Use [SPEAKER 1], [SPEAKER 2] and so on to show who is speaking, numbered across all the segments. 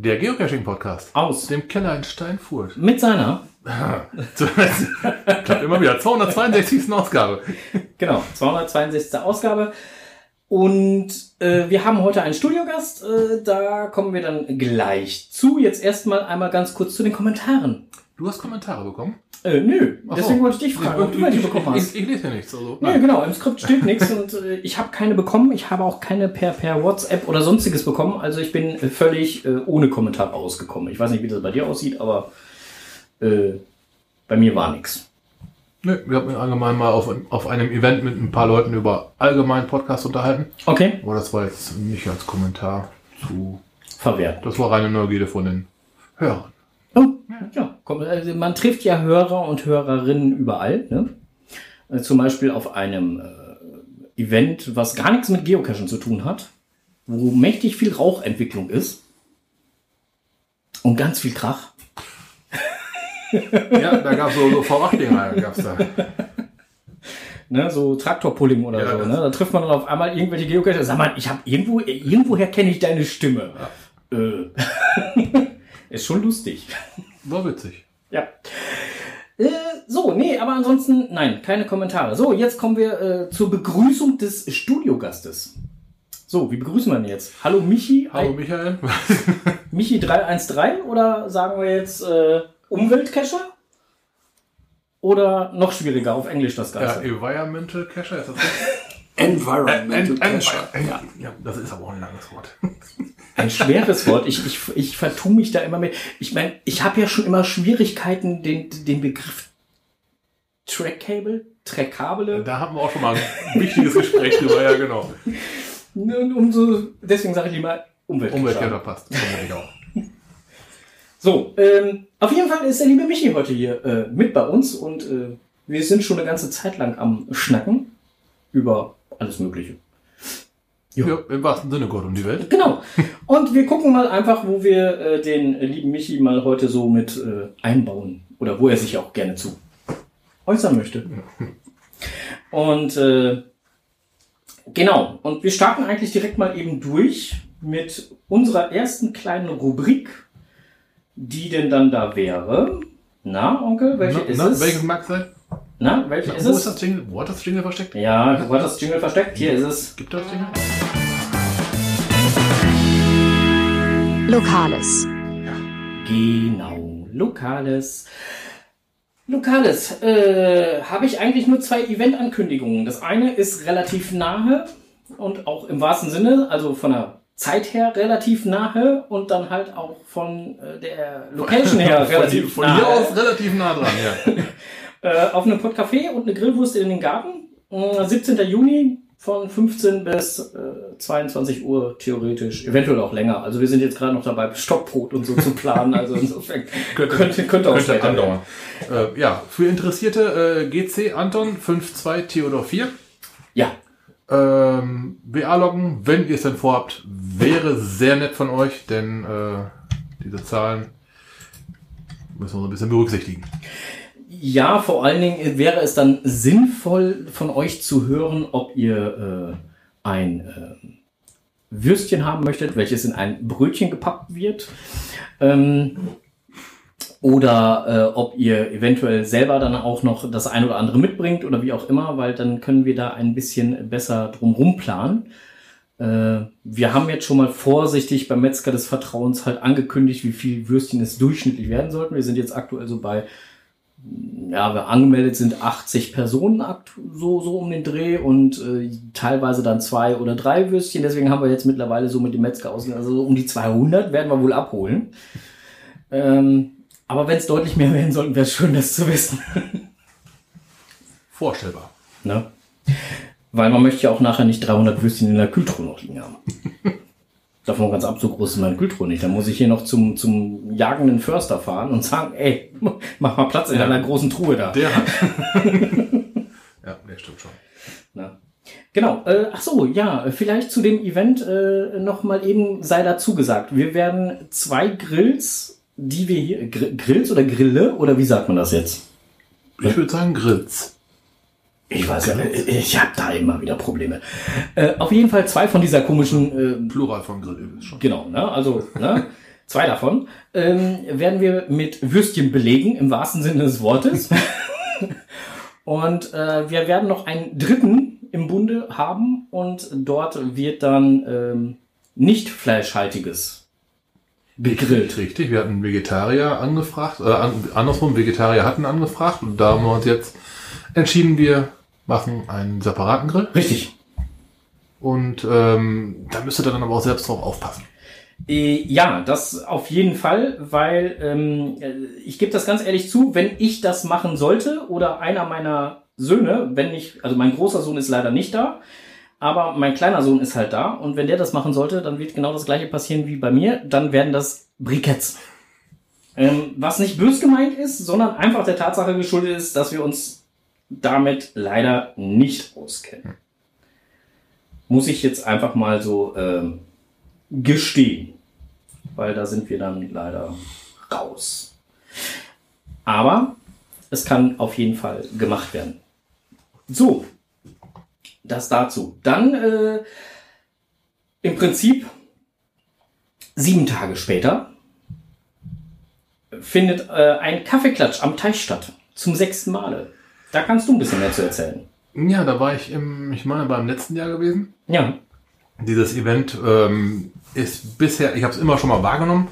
[SPEAKER 1] Der Geocaching-Podcast
[SPEAKER 2] aus
[SPEAKER 1] dem Keller in Steinfurt.
[SPEAKER 2] mit seiner,
[SPEAKER 1] Klappt immer wieder. 262. Ausgabe.
[SPEAKER 2] genau, 262. Ausgabe. Und äh, wir haben heute einen Studiogast, äh, da kommen wir dann gleich zu. Jetzt erstmal einmal ganz kurz zu den Kommentaren.
[SPEAKER 1] Du hast Kommentare bekommen?
[SPEAKER 2] Äh, nö,
[SPEAKER 1] Ach so.
[SPEAKER 2] deswegen wollte ich dich fragen, ob du welche bekommen hast.
[SPEAKER 1] ich, ich lese ja nichts. Also,
[SPEAKER 2] Nee, genau, im Skript steht nichts und äh, ich habe keine bekommen. Ich habe auch keine per, per WhatsApp oder sonstiges bekommen. Also ich bin äh, völlig äh, ohne Kommentar rausgekommen. Ich weiß nicht, wie das bei dir aussieht, aber äh, bei mir war nichts.
[SPEAKER 1] Nee, wir haben allgemein mal auf, auf einem Event mit ein paar Leuten über allgemeinen Podcast unterhalten.
[SPEAKER 2] Okay,
[SPEAKER 1] Aber das war jetzt nicht als Kommentar zu.
[SPEAKER 2] verwehrt.
[SPEAKER 1] Das war reine Neugierde von den Hörern.
[SPEAKER 2] Oh, ja, komm, also man trifft ja Hörer und Hörerinnen überall. Ne? Äh, Zum Beispiel auf einem äh, Event, was gar nichts mit Geocachen zu tun hat, wo mächtig viel Rauchentwicklung ist und ganz viel Krach.
[SPEAKER 1] Ja, da gab es so, so V8-Dinger. Gab's da.
[SPEAKER 2] Ne, so Traktorpulling oder
[SPEAKER 1] Ja,
[SPEAKER 2] so. Ne? Da trifft man dann auf einmal irgendwelche Geocacher. Sag mal, ich habe irgendwo, irgendwoher kenne ich deine Stimme. Äh. ist schon lustig.
[SPEAKER 1] War witzig.
[SPEAKER 2] Ja. Äh, so, nee, aber ansonsten, nein, keine Kommentare. So, jetzt kommen wir äh, zur Begrüßung des Studiogastes. So, wie begrüßen wir ihn jetzt? Hallo Michi,
[SPEAKER 1] Hallo Michael.
[SPEAKER 2] Michi 313 oder sagen wir jetzt äh, Umweltcacher? Oder noch schwieriger auf Englisch das
[SPEAKER 1] Ja,
[SPEAKER 2] Ganze?
[SPEAKER 1] Environmental Cacher, ist das?
[SPEAKER 3] Environmental
[SPEAKER 1] En- en-
[SPEAKER 3] Cacher.
[SPEAKER 1] Ja, ja, das ist aber auch ein langes Wort.
[SPEAKER 2] Ein schweres Wort. Ich, ich, ich vertue mich da immer mehr. Ich meine, ich habe ja schon immer Schwierigkeiten, den, den Begriff Trackcable, Trackable.
[SPEAKER 1] Da hatten wir auch schon mal ein wichtiges Gespräch drüber, ja genau.
[SPEAKER 2] Und umso, deswegen sage ich lieber Umweltcacher.
[SPEAKER 1] Umweltcacher passt. Vermutlich auch.
[SPEAKER 2] So, ähm, auf jeden Fall ist der liebe Michi heute hier äh, mit bei uns und äh, wir sind schon eine ganze Zeit lang am Schnacken über alles Mögliche.
[SPEAKER 1] Ja, im wahrsten Sinne Gott um die Welt.
[SPEAKER 2] Genau. Und wir gucken mal einfach, wo wir äh, den lieben Michi mal heute so mit äh, einbauen oder wo er sich auch gerne zu äußern möchte. Und äh, genau, und wir starten eigentlich direkt mal eben durch mit unserer ersten kleinen Rubrik, die denn dann da wäre. Na, Onkel, welche
[SPEAKER 1] Na,
[SPEAKER 2] ist
[SPEAKER 1] na,
[SPEAKER 2] es?
[SPEAKER 1] welches mag sein?
[SPEAKER 2] Na, welche
[SPEAKER 1] Na,
[SPEAKER 2] ist
[SPEAKER 1] wo
[SPEAKER 2] es?
[SPEAKER 1] ist das Jingle? Wo hat das Jingle versteckt?
[SPEAKER 2] Ja, wo hat das Jingle versteckt? Hier ist es.
[SPEAKER 1] Gibt das Jingle?
[SPEAKER 4] Lokales.
[SPEAKER 2] Genau, Lokales. Lokales, äh, habe ich eigentlich nur zwei Event-Ankündigungen. Das eine ist relativ nahe und auch im wahrsten Sinne, also von der Zeit her relativ nahe und dann halt auch von äh, der Location her
[SPEAKER 1] Von,
[SPEAKER 2] relativ
[SPEAKER 1] von
[SPEAKER 2] nahe.
[SPEAKER 1] hier aus relativ nah dran, ja.
[SPEAKER 2] Äh, auf einem Podcafé und eine Grillwurst in den Garten. Äh, 17. Juni von 15 bis äh, 22 Uhr theoretisch, eventuell auch länger. Also wir sind jetzt gerade noch dabei, Stockbrot und so zu planen. Also insofern könnte, könnte, auch
[SPEAKER 1] Könnte
[SPEAKER 2] später
[SPEAKER 1] andauern. Äh, ja, für Interessierte äh, GC Anton 52 Theodor 4.
[SPEAKER 2] Ja,
[SPEAKER 1] Ähm, loggen, wenn ihr es denn vorhabt, wäre sehr nett von euch, denn äh, diese Zahlen müssen wir so ein bisschen berücksichtigen.
[SPEAKER 2] Ja, vor allen Dingen wäre es dann sinnvoll von euch zu hören, ob ihr äh, ein äh, Würstchen haben möchtet, welches in ein Brötchen gepackt wird. Ähm, oder äh, ob ihr eventuell selber dann auch noch das ein oder andere mitbringt oder wie auch immer, weil dann können wir da ein bisschen besser drumrum planen. Äh, wir haben jetzt schon mal vorsichtig beim Metzger des Vertrauens halt angekündigt, wie viel Würstchen es durchschnittlich werden sollten. Wir sind jetzt aktuell so bei ja, wir angemeldet sind 80 Personen so, so um den Dreh und äh, teilweise dann zwei oder drei Würstchen. Deswegen haben wir jetzt mittlerweile so mit dem Metzger aus, also so um die 200 werden wir wohl abholen. Ähm, aber wenn es deutlich mehr werden sollten, wäre es schön, das zu wissen.
[SPEAKER 1] Vorstellbar.
[SPEAKER 2] ne? Weil man möchte ja auch nachher nicht 300 Würstchen in der Kühltruhe noch liegen haben. Davon ganz ab, so groß ist meine Kühltruhe nicht. Dann muss ich hier noch zum, zum jagenden Förster fahren und sagen, ey, mach mal Platz in
[SPEAKER 1] Ja.
[SPEAKER 2] deiner großen Truhe da.
[SPEAKER 1] Der hat. ja, der stimmt schon.
[SPEAKER 2] Na. Genau, äh, ach so, ja, vielleicht zu dem Event äh, noch mal eben sei dazu gesagt. Wir werden zwei Grills, die wir hier, Gr Grills oder Grille, oder wie sagt man das jetzt?
[SPEAKER 1] Ich würde sagen Grills.
[SPEAKER 2] Ich weiß ja, ich habe da immer wieder Probleme. Äh, auf jeden Fall zwei von dieser komischen. Äh,
[SPEAKER 1] Plural von Grill ist schon.
[SPEAKER 2] Genau, ne? Also ne? zwei davon ähm, werden wir mit Würstchen belegen im wahrsten Sinne des Wortes. und äh, wir werden noch einen dritten im Bunde haben und dort wird dann ähm, nicht fleischhaltiges gegrillt.
[SPEAKER 1] Richtig, wir hatten Vegetarier angefragt, äh, an, andersrum, Vegetarier hatten angefragt und da haben wir uns jetzt entschieden, wir machen einen separaten Grill.
[SPEAKER 2] Richtig.
[SPEAKER 1] Und ähm, da müsst ihr dann aber auch selbst drauf aufpassen.
[SPEAKER 2] Äh, Ja, das auf jeden Fall, weil ähm, äh, ich gebe das ganz ehrlich zu, wenn ich das machen sollte oder einer meiner Söhne, wenn nicht, also mein großer Sohn ist leider nicht da, aber mein kleiner Sohn ist halt da und wenn der das machen sollte, dann wird genau das gleiche passieren wie bei mir, dann werden das Briketts. Ähm, was nicht bös gemeint ist, sondern einfach der Tatsache geschuldet ist, dass wir uns damit leider nicht auskennen. Muss ich jetzt einfach mal so ähm, gestehen. Weil da sind wir dann leider raus. Aber es kann auf jeden Fall gemacht werden. So, das dazu. Dann äh, im Prinzip sieben Tage später findet äh, ein Kaffeeklatsch am Teich statt. Zum sechsten Male. Da kannst du ein bisschen mehr zu erzählen.
[SPEAKER 1] Ja, da war ich im, ich meine, beim letzten Jahr gewesen.
[SPEAKER 2] Ja.
[SPEAKER 1] Dieses Event ähm, ist bisher, ich habe es immer schon mal wahrgenommen.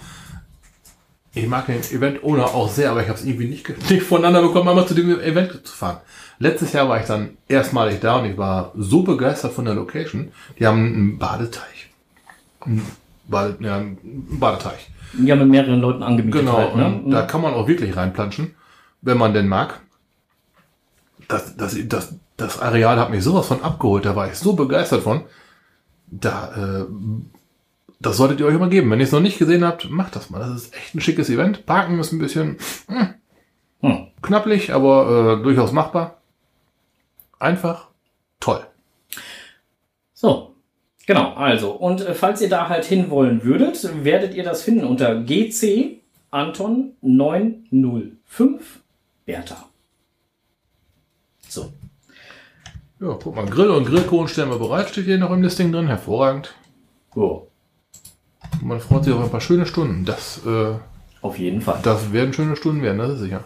[SPEAKER 1] Ich mag den Event ohne auch sehr, aber ich habe es irgendwie nicht, nicht voneinander bekommen, einmal zu dem Event zu fahren. Letztes Jahr war ich dann erstmalig da und ich war so begeistert von der Location. Die haben einen Badeteich. Ein Bade, ja, einen Badeteich.
[SPEAKER 2] Ja, mit mehreren Leuten angemietet
[SPEAKER 1] Genau,
[SPEAKER 2] halt, ne?
[SPEAKER 1] und da kann man auch wirklich reinplanschen, wenn man denn mag. Das, das, das, das Areal hat mich sowas von abgeholt, da war ich so begeistert von. Da, äh, das solltet ihr euch immer geben. Wenn ihr es noch nicht gesehen habt, macht das mal. Das ist echt ein schickes Event. Parken ist ein bisschen hm,
[SPEAKER 2] Hm.
[SPEAKER 1] knapplich, aber äh, durchaus machbar. Einfach toll.
[SPEAKER 2] So, genau, also. Und äh, falls ihr da halt hinwollen würdet, werdet ihr das finden unter GC Anton 905 Bertha. So.
[SPEAKER 1] Ja, guck mal, Grill und Grillkohlen stellen wir bereit. Steht hier noch im Listing drin. Hervorragend.
[SPEAKER 2] So,
[SPEAKER 1] Man freut sich auf ein paar schöne Stunden. Das, äh,
[SPEAKER 2] auf jeden Fall.
[SPEAKER 1] das werden schöne Stunden werden, das ist sicher.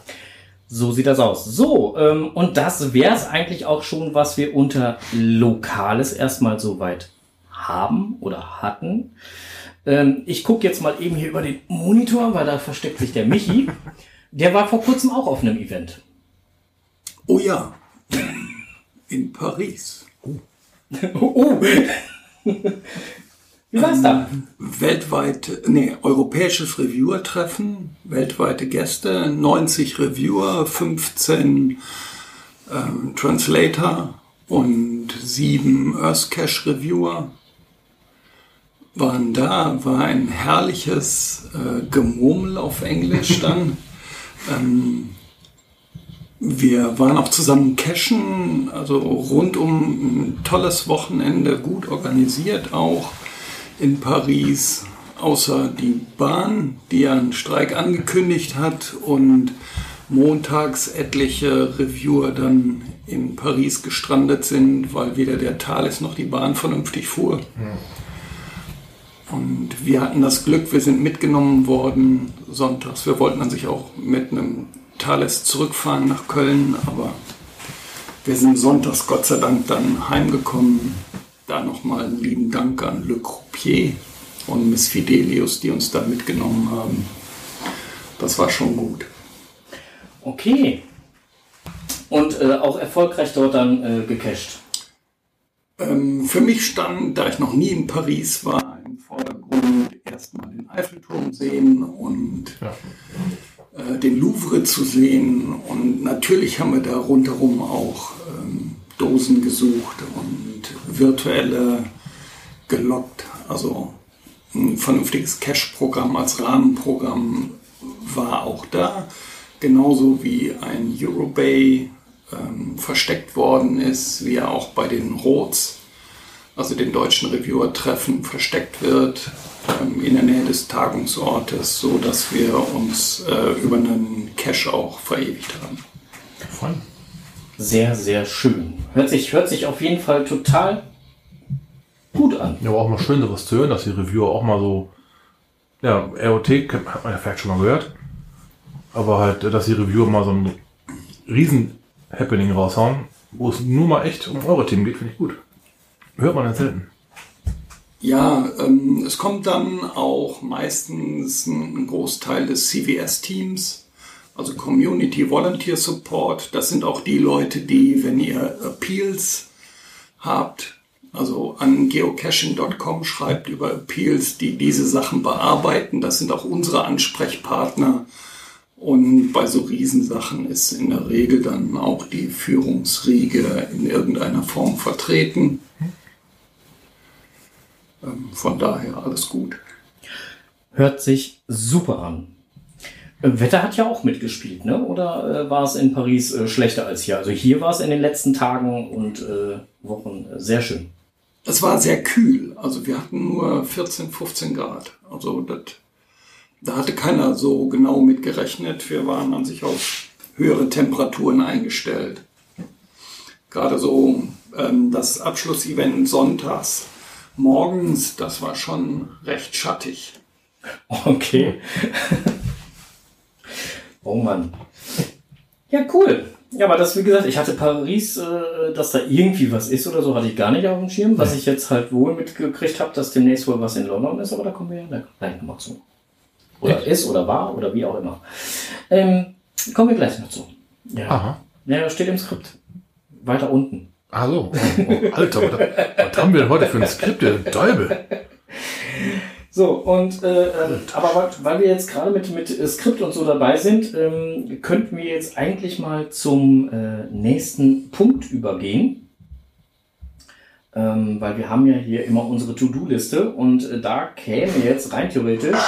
[SPEAKER 2] So sieht das aus. So, ähm, und das wäre es eigentlich auch schon, was wir unter Lokales erstmal soweit haben oder hatten. Ähm, ich gucke jetzt mal eben hier über den Monitor, weil da versteckt sich der Michi. Der war vor kurzem auch auf einem Event.
[SPEAKER 3] Oh ja, in Paris.
[SPEAKER 2] Oh! Wie war's da?
[SPEAKER 3] Weltweit, nee, europäisches Reviewer-Treffen, weltweite Gäste, 90 Reviewer, 15 ähm, Translator und 7 Earthcache-Reviewer waren da, war ein herrliches äh, Gemurmel auf Englisch dann. ähm, wir waren auch zusammen cashen, also rundum ein tolles Wochenende, gut organisiert auch in Paris, außer die Bahn, die einen Streik angekündigt hat und montags etliche Reviewer dann in Paris gestrandet sind, weil weder der Thales noch die Bahn vernünftig fuhr. Und wir hatten das Glück, wir sind mitgenommen worden sonntags. Wir wollten an sich auch mit einem Thales zurückfahren nach Köln, aber wir sind sonntags Gott sei Dank dann heimgekommen. Da nochmal einen lieben Dank an Le Croupier und Miss Fidelius, die uns da mitgenommen haben. Das war schon gut.
[SPEAKER 2] Okay. Und äh, auch erfolgreich dort dann äh, gecached.
[SPEAKER 3] Ähm, für mich stand, da ich noch nie in Paris war, im Vordergrund erstmal den Eiffelturm sehen und
[SPEAKER 1] Ja.
[SPEAKER 3] Äh, den Louvre zu sehen. Und natürlich haben wir da rundherum auch ähm, Dosen gesucht und virtuelle gelockt. Also ein vernünftiges Cache-Programm als Rahmenprogramm war auch da. Genauso wie ein Eurobay ähm, versteckt worden ist, wie er auch bei den Rots, also den deutschen Reviewer-Treffen, versteckt wird ähm, in der Nähe des Tagungsortes, so dass wir uns äh, über einen Cache auch verewigt haben.
[SPEAKER 1] Fein.
[SPEAKER 2] sehr, sehr schön. Hört sich, hört sich auf jeden Fall total gut an.
[SPEAKER 1] Ja, aber auch mal schön, sowas zu hören, dass die Reviewer auch mal so, ja, ROT hat man ja vielleicht schon mal gehört, aber halt, dass die Reviewer mal so ein riesen Happening raushauen, wo es nur mal echt um eure Themen geht, finde ich gut. Hört man ja selten.
[SPEAKER 3] Ja, ähm, es kommt dann auch meistens ein Großteil des CVS-Teams, also Community Volunteer Support. Das sind auch die Leute, die, wenn ihr Appeals habt, also an geocaching.com schreibt über Appeals, die diese Sachen bearbeiten. Das sind auch unsere Ansprechpartner. Und bei so Riesensachen ist in der Regel dann auch die Führungsriege in irgendeiner Form vertreten. Ähm, Von daher alles gut.
[SPEAKER 2] Hört sich super an. Äh, Wetter hat ja auch mitgespielt, ne? Oder äh, war es in Paris äh, schlechter als hier? Also hier war es in den letzten Tagen und äh, Wochen äh, sehr schön.
[SPEAKER 3] Es war sehr kühl. Also wir hatten nur 14, 15 Grad. Also das, da hatte keiner so genau mit gerechnet. Wir waren an sich auf höhere Temperaturen eingestellt. Gerade so ähm, das Abschlussevent sonntags morgens, das war schon recht schattig.
[SPEAKER 2] Okay. oh Mann. Ja, cool. Ja, aber das, wie gesagt, ich hatte Paris, äh, dass da irgendwie was ist oder so, hatte ich gar nicht auf dem Schirm. Was ich jetzt halt wohl mitgekriegt habe, dass demnächst wohl was in London ist, aber da kommen wir ja gleich nochmal zu. Oder ist oder war oder wie auch immer. Ähm, kommen wir gleich noch zu. Ja.
[SPEAKER 1] Aha.
[SPEAKER 2] Ja, das steht im Skript. Weiter unten.
[SPEAKER 1] Ach so. Oh, oh, Alter, was, was haben wir denn heute für ein Skript, der Däubel?
[SPEAKER 2] So, und äh, ähm, aber weil, weil wir jetzt gerade mit, mit äh, Skript und so dabei sind, ähm, könnten wir jetzt eigentlich mal zum äh, nächsten Punkt übergehen. Ähm, weil wir haben ja hier immer unsere To-Do-Liste und äh, da käme jetzt rein theoretisch.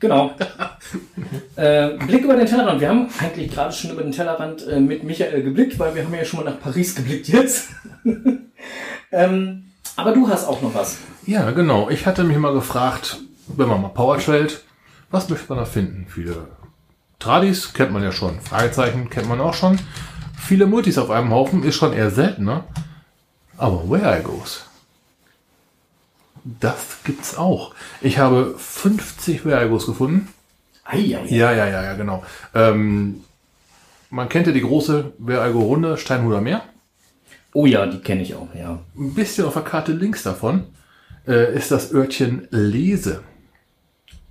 [SPEAKER 2] Genau. äh, Blick über den Tellerrand. Wir haben eigentlich gerade schon über den Tellerrand äh, mit Michael geblickt, weil wir haben ja schon mal nach Paris geblickt jetzt. ähm, aber du hast auch noch was.
[SPEAKER 1] Ja, genau. Ich hatte mich mal gefragt, wenn man mal Power trailt, was möchte man da finden? Viele Tradis kennt man ja schon. Fragezeichen kennt man auch schon. Viele Multis auf einem Haufen ist schon eher seltener. Aber Where I Goes, das gibt's auch. Ich habe 50 Where I Goes gefunden.
[SPEAKER 2] Eieiei.
[SPEAKER 1] Ja, ja, ja, ja, genau. Ähm, man kennt ja die große Where I Go Runde, Steinhuder Meer.
[SPEAKER 2] Oh ja, die kenne ich auch, ja.
[SPEAKER 1] Ein bisschen auf der Karte links davon äh, ist das Örtchen Lese.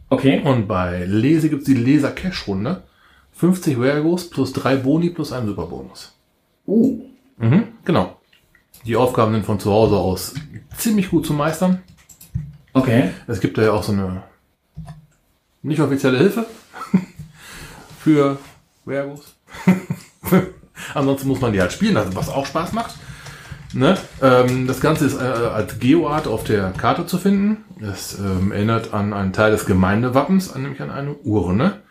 [SPEAKER 2] Okay.
[SPEAKER 1] Und bei Lese gibt's die Leser Cash Runde. 50 Wergos plus drei Boni plus ein Superbonus.
[SPEAKER 2] Uh.
[SPEAKER 1] Mhm, genau. Die Aufgaben sind von zu Hause aus ziemlich gut zu meistern.
[SPEAKER 2] Okay.
[SPEAKER 1] Es gibt da ja auch so eine nicht offizielle Hilfe für Wergos. Ansonsten muss man die halt spielen, also was auch Spaß macht. Ne? Ähm, das Ganze ist äh, als Geoart auf der Karte zu finden. Das ähm, erinnert an einen Teil des Gemeindewappens, nämlich an eine Urne.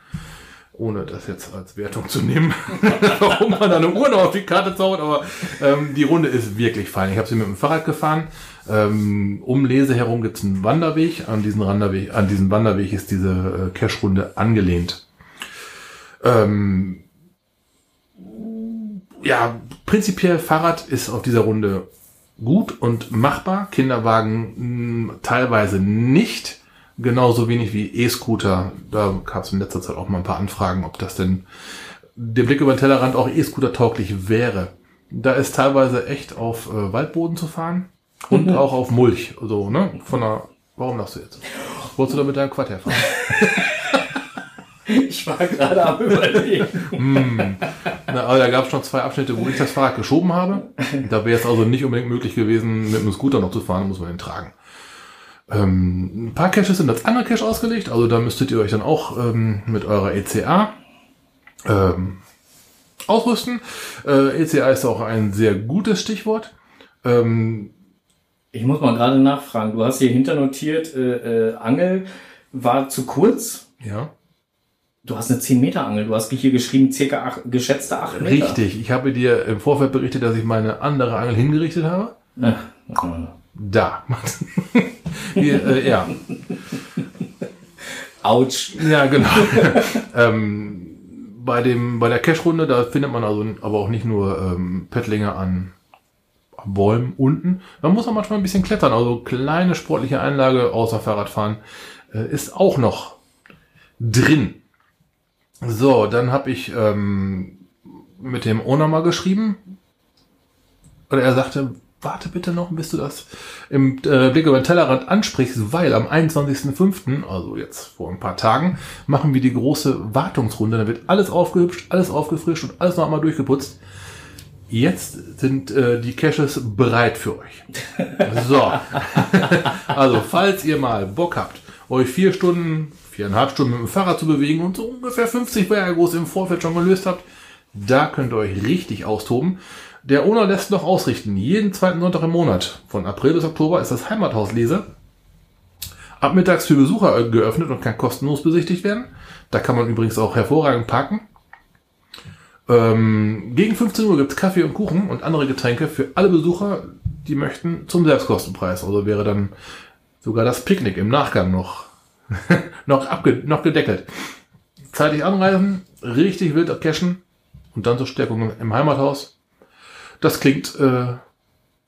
[SPEAKER 1] Ohne das jetzt als Wertung zu nehmen, warum man da eine Urne auf die Karte zaubert, aber ähm, die Runde ist wirklich fein. Ich habe sie mit dem Fahrrad gefahren. Ähm, um Lese herum gibt es einen Wanderweg. An diesen, Wanderweg. an diesen Wanderweg ist diese äh, Cash-Runde angelehnt. Ähm, ja, prinzipiell Fahrrad ist auf dieser Runde gut und machbar. Kinderwagen mh, teilweise nicht. Genauso wenig wie E-Scooter. Da gab es in letzter Zeit auch mal ein paar Anfragen, ob das denn der Blick über den Tellerrand auch E-Scooter tauglich wäre. Da ist teilweise echt auf äh, Waldboden zu fahren und
[SPEAKER 2] Mhm.
[SPEAKER 1] auch auf Mulch. So, ne? Von der, warum lachst du jetzt? Wolltest du da mit deinem Quad herfahren?
[SPEAKER 2] Ich war gerade am überlegen.
[SPEAKER 1] Na, aber da gab es schon zwei Abschnitte, wo ich das Fahrrad geschoben habe. Da wäre es also nicht unbedingt möglich gewesen, mit einem Scooter noch zu fahren, muss man den tragen. Ähm, ein paar Caches sind als andere Cache ausgelegt, also da müsstet ihr euch dann auch ähm, mit eurer ECA ähm, ausrüsten. Äh, ECA ist auch ein sehr gutes Stichwort. Ähm,
[SPEAKER 2] Ich muss mal gerade nachfragen. Du hast hier hinternotiert, äh, äh, Angel war zu kurz.
[SPEAKER 1] ja.
[SPEAKER 2] Du hast eine 10 Meter Angel. Du hast hier geschrieben, circa acht, geschätzte 8 Meter.
[SPEAKER 1] Richtig. Ich habe dir im Vorfeld berichtet, dass ich meine andere Angel hingerichtet habe.
[SPEAKER 2] Ach,
[SPEAKER 1] Da. Hier, äh, ja.
[SPEAKER 2] Autsch.
[SPEAKER 1] Ja, genau. ähm, bei, dem, bei der Cash-Runde, da findet man also aber auch nicht nur ähm, Pettlinge an Bäumen unten. Man muss auch manchmal ein bisschen klettern. Also kleine sportliche Einlage außer Fahrradfahren äh, ist auch noch drin. So, dann habe ich ähm, mit dem Owner mal geschrieben. Oder er sagte, warte bitte noch, bis du das im äh, Blick über den Tellerrand ansprichst, weil am 21.05., also jetzt vor ein paar Tagen, machen wir die große Wartungsrunde. Da wird alles aufgehübscht, alles aufgefrischt und alles noch einmal durchgeputzt. Jetzt sind äh, die Caches bereit für euch. So. also, falls ihr mal Bock habt, euch vier Stunden, viereinhalb Stunden mit dem Fahrrad zu bewegen und so ungefähr 50 Berge groß im Vorfeld schon gelöst habt, da könnt ihr euch richtig austoben. Der Owner lässt noch ausrichten. Jeden zweiten Sonntag im Monat, von April bis Oktober, ist das Heimathauslese. Ab mittags für Besucher geöffnet und kann kostenlos besichtigt werden. Da kann man übrigens auch hervorragend parken. Ähm, gegen 15 Uhr gibt's Kaffee und Kuchen und andere Getränke für alle Besucher, die möchten, zum Selbstkostenpreis. Also wäre dann sogar das Picknick im Nachgang noch, noch, abge noch gedeckelt. Zeitig anreisen, richtig wild cashen und dann zur Stärkung im Heimathaus. Das klingt äh,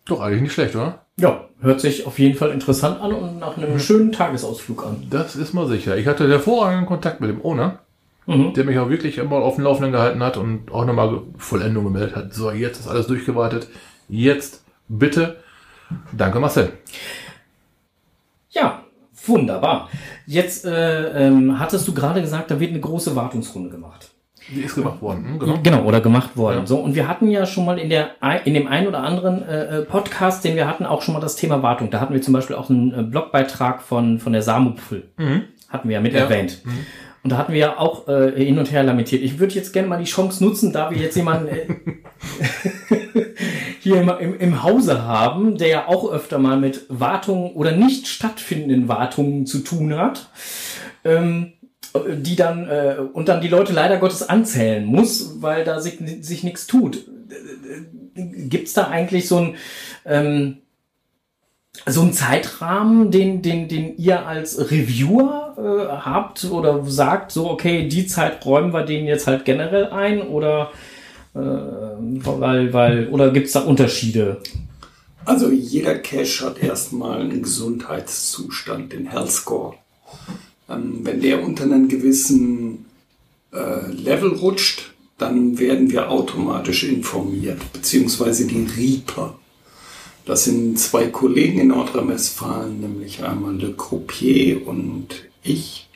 [SPEAKER 1] doch eigentlich nicht schlecht, oder?
[SPEAKER 2] Ja, hört sich auf jeden Fall interessant an und nach einem schönen Tagesausflug an.
[SPEAKER 1] Das ist mal sicher. Ich hatte hervorragenden Kontakt mit dem Owner,
[SPEAKER 2] Mhm.
[SPEAKER 1] der mich auch wirklich immer auf dem Laufenden gehalten hat und auch nochmal Vollendung gemeldet hat. So, jetzt ist alles durchgewartet. Jetzt bitte. Danke, Marcel.
[SPEAKER 2] Ja, wunderbar. Jetzt äh, ähm, hattest du gerade gesagt, da wird eine große Wartungsrunde gemacht.
[SPEAKER 1] Die ist gemacht worden. Hm, genau.
[SPEAKER 2] Genau, oder gemacht worden.
[SPEAKER 1] Ja.
[SPEAKER 2] So, und wir hatten ja schon mal in der in dem einen oder anderen äh, äh, Podcast, den wir hatten, auch schon mal das Thema Wartung. Da hatten wir zum Beispiel auch einen äh, Blogbeitrag von von der Samupfel. Hatten wir ja mit
[SPEAKER 1] Ja.
[SPEAKER 2] erwähnt. Und da hatten wir ja auch äh, hin und her lamentiert. Ich würde jetzt gerne mal die Chance nutzen, da wir jetzt jemanden äh, hier im, im, im Hause haben, der ja auch öfter mal mit Wartungen oder nicht stattfindenden Wartungen zu tun hat. Ähm, die dann äh, und dann die Leute leider Gottes anzählen muss, weil da sich, sich nichts tut. Gibt's da eigentlich so ein ähm, so einen Zeitrahmen, den, den, den ihr als Reviewer äh, habt oder sagt, so, okay, die Zeit räumen wir denen jetzt halt generell ein oder äh, weil, weil, oder gibt's da Unterschiede?
[SPEAKER 3] Also jeder Cache hat erstmal einen Gesundheitszustand, den Health Score. Ähm, wenn der unter einen gewissen äh, Level rutscht, dann werden wir automatisch informiert, beziehungsweise die Reaper. Das sind zwei Kollegen in Nordrhein-Westfalen, nämlich einmal Le Croupier und ich.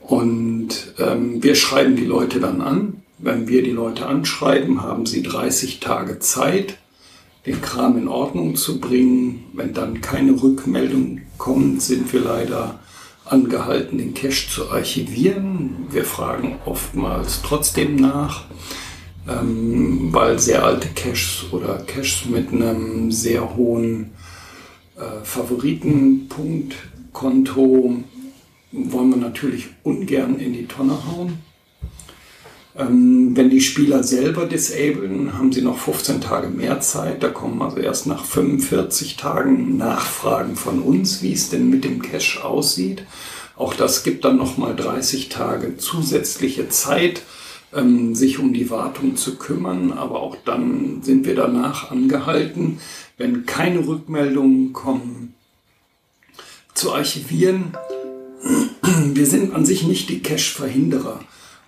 [SPEAKER 3] Und ähm, wir schreiben die Leute dann an. Wenn wir die Leute anschreiben, haben sie 30 Tage Zeit, den Kram in Ordnung zu bringen. Wenn dann keine Rückmeldung kommt, sind wir leider angehalten, den Cache zu archivieren. Wir fragen oftmals trotzdem nach, ähm, weil sehr alte Caches oder Caches mit einem sehr hohen äh, Favoritenpunktkonto wollen wir natürlich ungern in die Tonne hauen. Ähm, wenn die Spieler selber disablen, haben sie noch 15 Tage mehr Zeit. Da kommen also erst nach 45 Tagen Nachfragen von uns, wie es denn mit dem Cache aussieht. Auch das gibt dann nochmal 30 Tage zusätzliche Zeit, ähm, sich um die Wartung zu kümmern. Aber auch dann sind wir danach angehalten, wenn keine Rückmeldungen kommen, zu archivieren. Wir sind an sich nicht die Cache-Verhinderer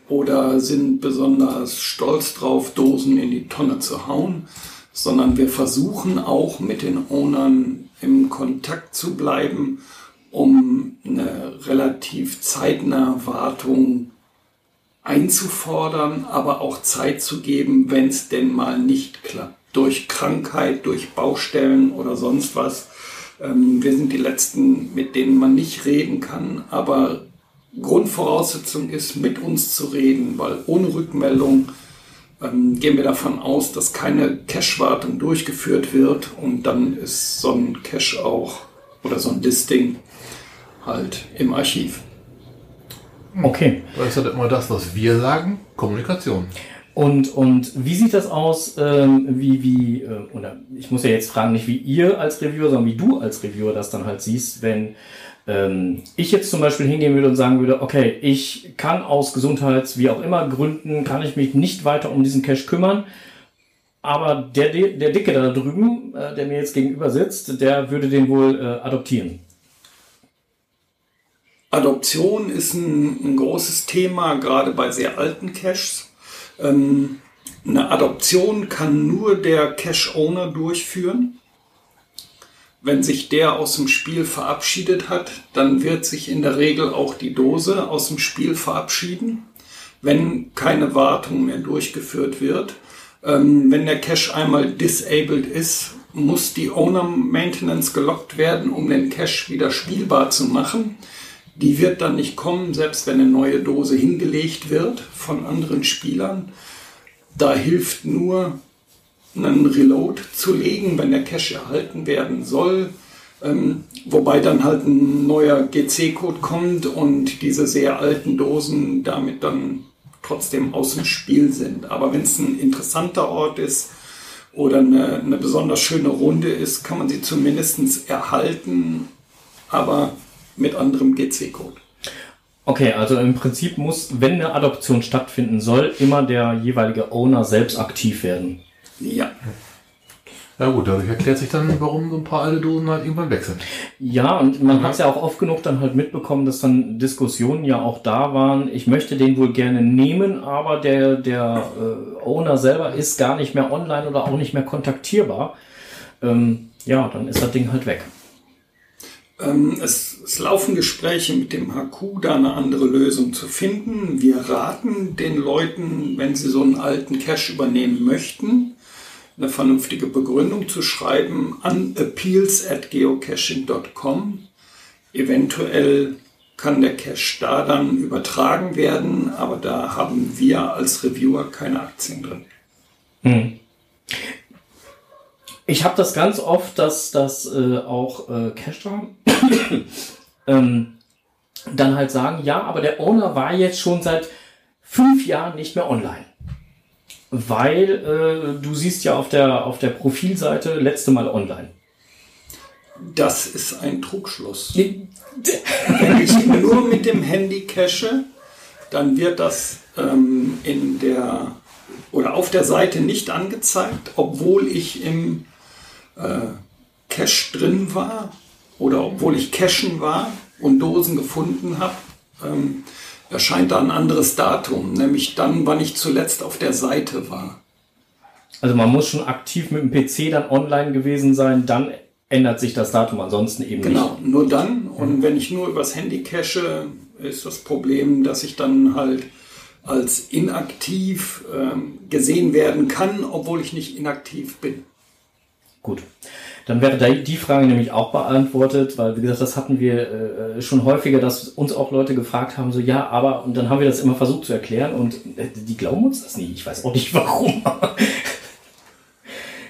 [SPEAKER 3] oder sind besonders stolz drauf, Dosen in die Tonne zu hauen, sondern wir versuchen auch mit den Ownern im Kontakt zu bleiben, um eine relativ zeitnahe Wartung einzufordern, aber auch Zeit zu geben, wenn es denn mal nicht klappt. Durch Krankheit, durch Baustellen oder sonst was. Ähm, wir sind die Letzten, mit denen man nicht reden kann, aber Grundvoraussetzung ist, mit uns zu reden, weil ohne Rückmeldung ähm, gehen wir davon aus, dass keine Cache-Wartung durchgeführt wird und dann ist so ein Cache auch oder so ein Listing halt im Archiv.
[SPEAKER 2] Okay.
[SPEAKER 1] Das ist halt immer das, was wir sagen, Kommunikation.
[SPEAKER 2] Und, und wie sieht das aus, ähm, wie, wie, äh, oder ich muss ja jetzt fragen, nicht wie ihr als Reviewer, sondern wie du als Reviewer das dann halt siehst, wenn ähm, ich jetzt zum Beispiel hingehen würde und sagen würde, okay, ich kann aus Gesundheits-, wie auch immer Gründen, kann ich mich nicht weiter um diesen Cache kümmern, aber der, der Dicke da drüben, äh, der mir jetzt gegenüber sitzt, der würde den wohl äh, adoptieren.
[SPEAKER 3] Adoption ist ein, ein großes Thema, gerade bei sehr alten Caches. Ähm, eine Adoption kann nur der Cache-Owner durchführen. Wenn sich der aus dem Spiel verabschiedet hat, dann wird sich in der Regel auch die Dose aus dem Spiel verabschieden, wenn keine Wartung mehr durchgeführt wird. Ähm, wenn der Cache einmal disabled ist, muss die Owner Maintenance gelockt werden, um den Cache wieder spielbar zu machen. Die wird dann nicht kommen, selbst wenn eine neue Dose hingelegt wird von anderen Spielern. Da hilft nur, einen Reload zu legen, wenn der Cache erhalten werden soll. Ähm, wobei dann halt ein neuer GC-Code kommt und diese sehr alten Dosen damit dann trotzdem aus dem Spiel sind. Aber wenn es ein interessanter Ort ist oder eine, eine besonders schöne Runde ist, kann man sie zumindest erhalten. Aber mit anderem GC-Code.
[SPEAKER 2] Okay, also im Prinzip muss, wenn eine Adoption stattfinden soll, immer der jeweilige Owner selbst aktiv werden.
[SPEAKER 3] Ja.
[SPEAKER 1] Ja gut, dadurch erklärt sich dann, warum so ein paar alte Dosen halt irgendwann weg sind.
[SPEAKER 2] Ja, und man hat es ja auch oft genug dann halt mitbekommen, dass dann Diskussionen ja auch da waren. Ich möchte den wohl gerne nehmen, aber der, der äh, Owner selber ist gar nicht mehr online oder auch nicht mehr kontaktierbar. Ähm, ja, dann ist das Ding halt weg.
[SPEAKER 3] Ähm, es, es, laufen Gespräche mit dem HQ, da eine andere Lösung zu finden. Wir raten den Leuten, wenn sie so einen alten Cache übernehmen möchten, eine vernünftige Begründung zu schreiben an appeals at geocaching.com. Eventuell kann der Cache da dann übertragen werden, aber da haben wir als Reviewer keine Aktien drin. Hm.
[SPEAKER 2] Ich habe das ganz oft, dass das äh, auch äh, Cacher ähm, dann halt sagen, ja, aber der Owner war jetzt schon seit fünf Jahren nicht mehr online. Weil äh, du siehst ja auf der, auf der Profilseite letzte Mal online.
[SPEAKER 3] Das ist ein Trugschluss. Wenn ich nur mit dem Handy cache, dann wird das ähm, in der oder auf der Seite nicht angezeigt, obwohl ich im äh, Cache drin war oder obwohl ich cachen war und Dosen gefunden habe, ähm, erscheint da ein anderes Datum, nämlich dann, wann ich zuletzt auf der Seite war.
[SPEAKER 2] Also man muss schon aktiv mit dem PC dann online gewesen sein, dann ändert sich das Datum, ansonsten eben
[SPEAKER 3] genau, nicht. Genau, nur dann. Und mhm. wenn ich nur übers Handy cache, ist das Problem, dass ich dann halt als inaktiv ähm, gesehen werden kann, obwohl ich nicht inaktiv bin.
[SPEAKER 2] Gut. Dann wäre die Frage nämlich auch beantwortet, weil wie gesagt, das hatten wir äh, schon häufiger, dass uns auch Leute gefragt haben, so ja, aber und dann haben wir das immer versucht zu erklären und äh, die glauben uns das nie. Ich weiß auch nicht warum.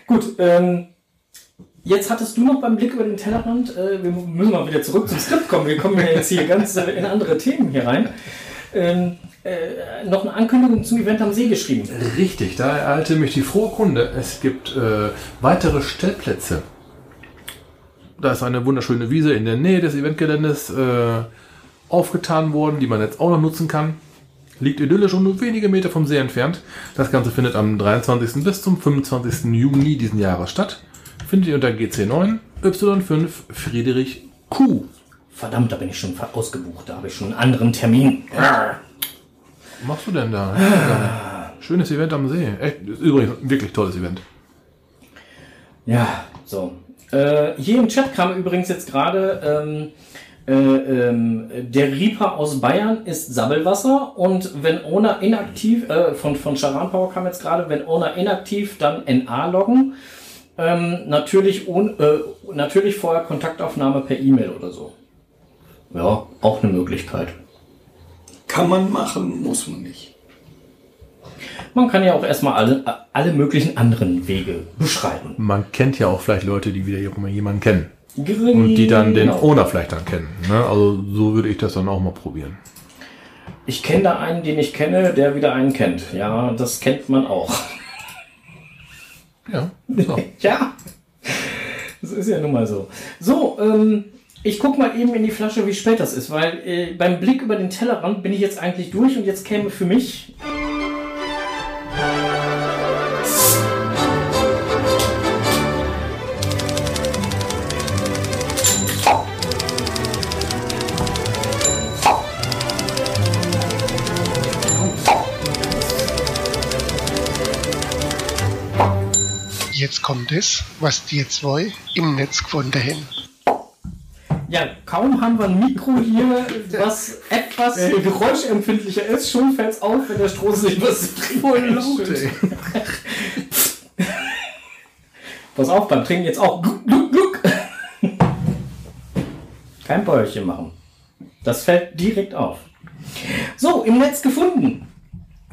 [SPEAKER 2] Gut, ähm, jetzt hattest du noch beim Blick über den Tellerrand, äh, wir müssen mal wieder zurück zum Skript kommen. Wir kommen ja jetzt hier ganz äh, in andere Themen hier rein. Ähm, äh, noch eine Ankündigung zum Event am See geschrieben.
[SPEAKER 1] Richtig, da erhalte mich die frohe Kunde. Es gibt äh, weitere Stellplätze. Da ist eine wunderschöne Wiese in der Nähe des Eventgeländes äh, aufgetan worden, die man jetzt auch noch nutzen kann. Liegt idyllisch und nur wenige Meter vom See entfernt. Das Ganze findet am 23. bis zum 25. Juni diesen Jahres statt. Findet ihr unter GC9 Y5 Friedrich Q.
[SPEAKER 2] Verdammt, da bin ich schon ausgebucht. Da habe ich schon einen anderen Termin. Ja
[SPEAKER 1] machst du denn da? Schönes Event am See. Echt, übrigens, wirklich tolles Event.
[SPEAKER 2] Ja, so. Äh, hier im Chat kam übrigens jetzt gerade, ähm, äh, ähm, der Reaper aus Bayern ist Sabbelwasser und wenn Owner inaktiv, äh, von, von Charan Power kam jetzt gerade, wenn Owner inaktiv, dann NA loggen. Ähm, natürlich, un, äh, natürlich vorher Kontaktaufnahme per E-Mail oder so. Ja, auch eine Möglichkeit.
[SPEAKER 3] Kann man machen, muss man nicht.
[SPEAKER 2] Man kann ja auch erstmal alle, alle möglichen anderen Wege beschreiben.
[SPEAKER 1] Man kennt ja auch vielleicht Leute, die wieder jemanden kennen. Genau. Und die dann den Owner vielleicht dann kennen. Ne? Also so würde ich das dann auch mal probieren.
[SPEAKER 2] Ich kenne da einen, den ich kenne, der wieder einen kennt. Ja, das kennt man auch.
[SPEAKER 1] Ja. So.
[SPEAKER 2] Ja, das ist ja nun mal so. So, ähm, ich guck mal eben in die Flasche, wie spät das ist, weil äh, beim Blick über den Tellerrand bin ich jetzt eigentlich durch und jetzt käme für mich.
[SPEAKER 4] Jetzt kommt es, was die zwei im Netz gefunden haben.
[SPEAKER 2] Ja, kaum haben wir ein Mikro hier, was etwas geräuschempfindlicher ist, schon fällt es auf, wenn der Stroh sich was voll laut. Pass auf, beim Trinken jetzt auch. Gluck, gluck, gluck. Kein Bäuerchen machen. Das fällt direkt auf. So, im Netz gefunden.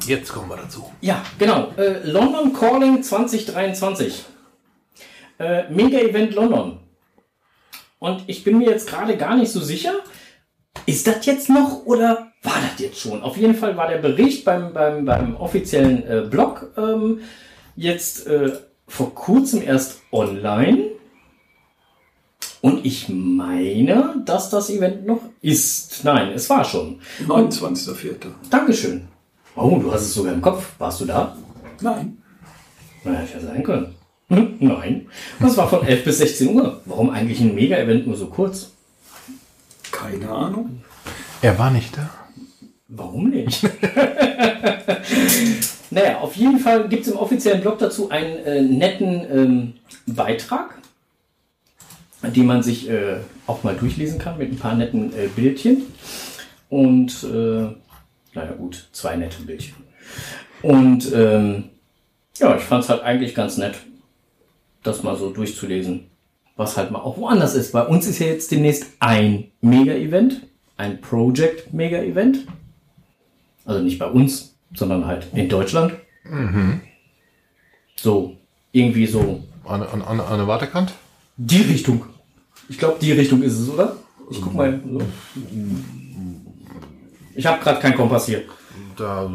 [SPEAKER 1] Jetzt kommen wir dazu.
[SPEAKER 2] Ja, genau. Äh, London Calling 2023. Äh, Mega-Event London. Und ich bin mir jetzt gerade gar nicht so sicher, ist das jetzt noch oder war das jetzt schon? Auf jeden Fall war der Bericht beim, beim, beim offiziellen äh, Blog ähm, jetzt äh, vor kurzem erst online. Und ich meine, dass das Event noch ist. Nein, es war schon.
[SPEAKER 3] 29.04.
[SPEAKER 2] Dankeschön. Oh, du hast es sogar im Kopf. Warst du da?
[SPEAKER 3] Nein.
[SPEAKER 2] Na, hätte ja sein können. Hm, nein. Das war von 11 bis 16 Uhr. Warum eigentlich ein Mega-Event nur so kurz?
[SPEAKER 3] Keine Ahnung.
[SPEAKER 1] Er war nicht da.
[SPEAKER 2] Warum nicht? naja, auf jeden Fall gibt es im offiziellen Blog dazu einen äh, netten ähm, Beitrag, den man sich äh, auch mal durchlesen kann mit ein paar netten äh, Bildchen. Und, äh, naja gut, zwei nette Bildchen. Und ähm, ja, ich fand es halt eigentlich ganz nett, das mal so durchzulesen, was halt mal auch woanders ist. Bei uns ist ja jetzt demnächst ein Mega-Event, ein Project-Mega-Event. Also nicht bei uns, sondern halt in Deutschland. So, irgendwie so
[SPEAKER 1] An, an, an, an der Wartekant?
[SPEAKER 2] die Richtung. Ich glaube, die Richtung ist es, oder? Ich guck mal. So. Ich habe gerade keinen Kompass hier.
[SPEAKER 1] Da so.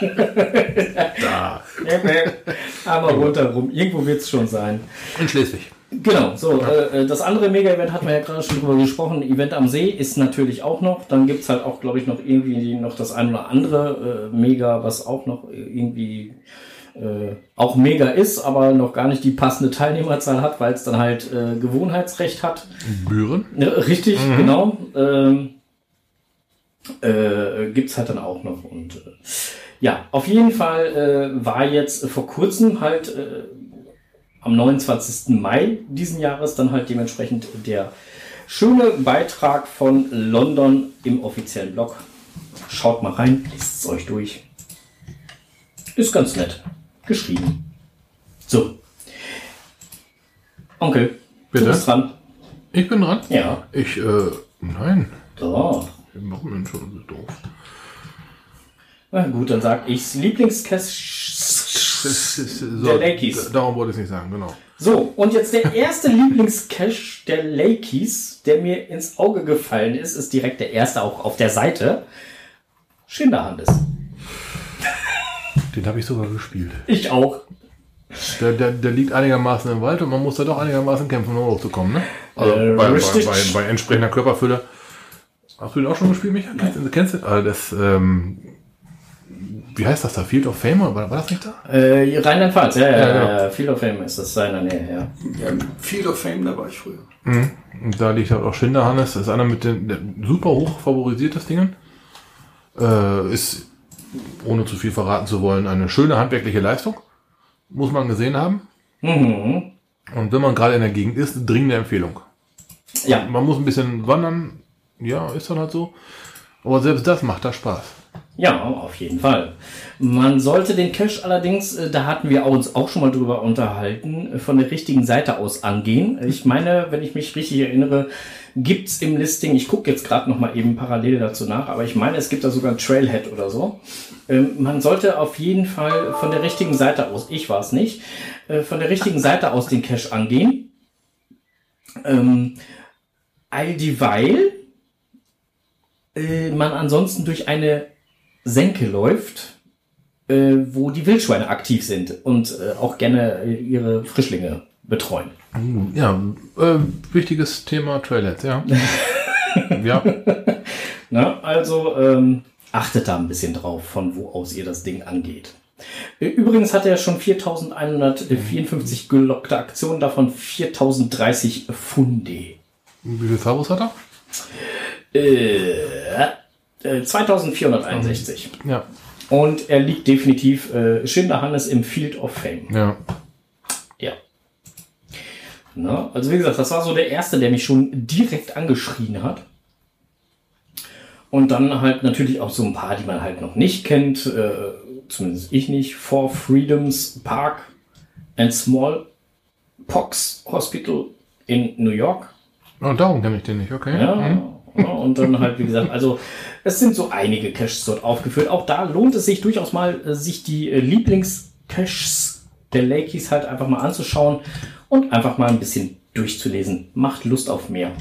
[SPEAKER 1] da.
[SPEAKER 2] Aber rundherum. Irgendwo wird es schon sein.
[SPEAKER 1] In Schleswig.
[SPEAKER 2] Genau, so, äh, äh, das andere Mega-Event hatten wir ja gerade schon drüber gesprochen. Event am See ist natürlich auch noch. Dann gibt's halt auch, glaube ich, noch irgendwie noch das ein oder andere äh, Mega, was auch noch irgendwie äh, auch mega ist, aber noch gar nicht die passende Teilnehmerzahl hat, weil es dann halt äh, Gewohnheitsrecht hat.
[SPEAKER 1] Büren.
[SPEAKER 2] Richtig, genau. Ähm, äh, gibt's halt dann auch noch. Und ja, auf jeden Fall äh, war jetzt vor kurzem halt äh, am 29. Mai diesen Jahres dann halt dementsprechend der schöne Beitrag von London im offiziellen Blog. Schaut mal rein, lest es euch durch. Ist ganz nett. Geschrieben. So. Onkel,
[SPEAKER 1] Bitte?
[SPEAKER 2] du bist dran.
[SPEAKER 1] Ich bin dran.
[SPEAKER 2] Ja.
[SPEAKER 1] Ich, äh, nein.
[SPEAKER 2] So.
[SPEAKER 1] Warum denn schon so doof?
[SPEAKER 2] Na gut, dann sag ich's. Lieblingscash.
[SPEAKER 1] So,
[SPEAKER 2] Der Lakers.
[SPEAKER 1] d- Darum wollte ich es nicht sagen, genau.
[SPEAKER 2] So, und jetzt der erste Lieblingscache der Lakers, der mir ins Auge gefallen ist, ist direkt der erste auch auf der Seite. Schinderhandes.
[SPEAKER 1] Den habe ich sogar gespielt.
[SPEAKER 2] Ich auch.
[SPEAKER 1] Der, der, der liegt einigermaßen im Wald und man muss da doch einigermaßen kämpfen, um hochzukommen, ne? Also
[SPEAKER 2] Äh,
[SPEAKER 1] bei, bei, bei, bei entsprechender Körperfülle. Hast du den auch schon gespielt, Micha? Kennst, du- kennst du? Ah, das, ähm, wie heißt das da? Field of Fame? War, war das nicht da?
[SPEAKER 2] Äh, Rheinland-Pfalz, ja, ja,
[SPEAKER 1] Ja,
[SPEAKER 2] ja,
[SPEAKER 1] genau.
[SPEAKER 2] Field of Fame ist das seiner Nähe, ja.
[SPEAKER 3] Ja, Field of Fame, da war ich früher.
[SPEAKER 1] Und da liegt halt auch Schinderhannes. Das ist einer mit den super hoch favorisiertes Ding. Äh, ist, ohne zu viel verraten zu wollen, eine schöne handwerkliche Leistung. Muss man gesehen haben.
[SPEAKER 2] Mhm.
[SPEAKER 1] Und wenn man gerade in der Gegend ist, dringende Empfehlung.
[SPEAKER 2] Ja,
[SPEAKER 1] Man muss ein bisschen wandern. Ja, ist dann halt so. Aber selbst das macht da Spaß.
[SPEAKER 2] Ja, auf jeden Fall. Man sollte den Cache allerdings, äh, da hatten wir uns auch schon mal drüber unterhalten, äh, von der richtigen Seite aus angehen. Ich meine, wenn ich mich richtig erinnere, gibt's im Listing, ich gucke jetzt gerade noch mal eben parallel dazu nach, aber ich meine, es gibt da sogar ein Trailhead oder so. Ähm, Man sollte auf jeden Fall von der richtigen Seite aus, ich war es nicht, äh, von der richtigen Seite aus den Cache angehen. Ähm, all dieweil man ansonsten durch eine Senke läuft, äh, wo die Wildschweine aktiv sind und äh, auch gerne äh, ihre Frischlinge betreuen.
[SPEAKER 1] Ja, äh, wichtiges Thema Trailheads, ja. ja,
[SPEAKER 2] Na, also ähm, achtet da ein bisschen drauf, von wo aus ihr das Ding angeht. Übrigens hat er schon 4154 gelockte Aktionen, davon 4030 Funde.
[SPEAKER 1] wie viel Servus hat er?
[SPEAKER 2] Äh, äh, 2461.
[SPEAKER 1] Ja,
[SPEAKER 2] Und er liegt definitiv äh, Schinder Hannes im Field of Fame.
[SPEAKER 1] ja.
[SPEAKER 2] Ja. Na, also wie gesagt, das war so der erste, der mich schon direkt angeschrien hat. Und dann halt natürlich auch so ein paar, die man halt noch nicht kennt, äh, zumindest ich nicht. Four Freedoms Park and Small Pox Hospital in New York.
[SPEAKER 1] Oh, darum kenne ich den nicht, okay.
[SPEAKER 2] Ja,
[SPEAKER 1] Mhm.
[SPEAKER 2] Ja, und dann halt, wie gesagt, also es sind so einige Caches dort aufgeführt. Auch da lohnt es sich durchaus mal, äh, sich die äh, Lieblingscaches der Lakeys halt einfach mal anzuschauen und einfach mal ein bisschen durchzulesen. Macht Lust auf mehr.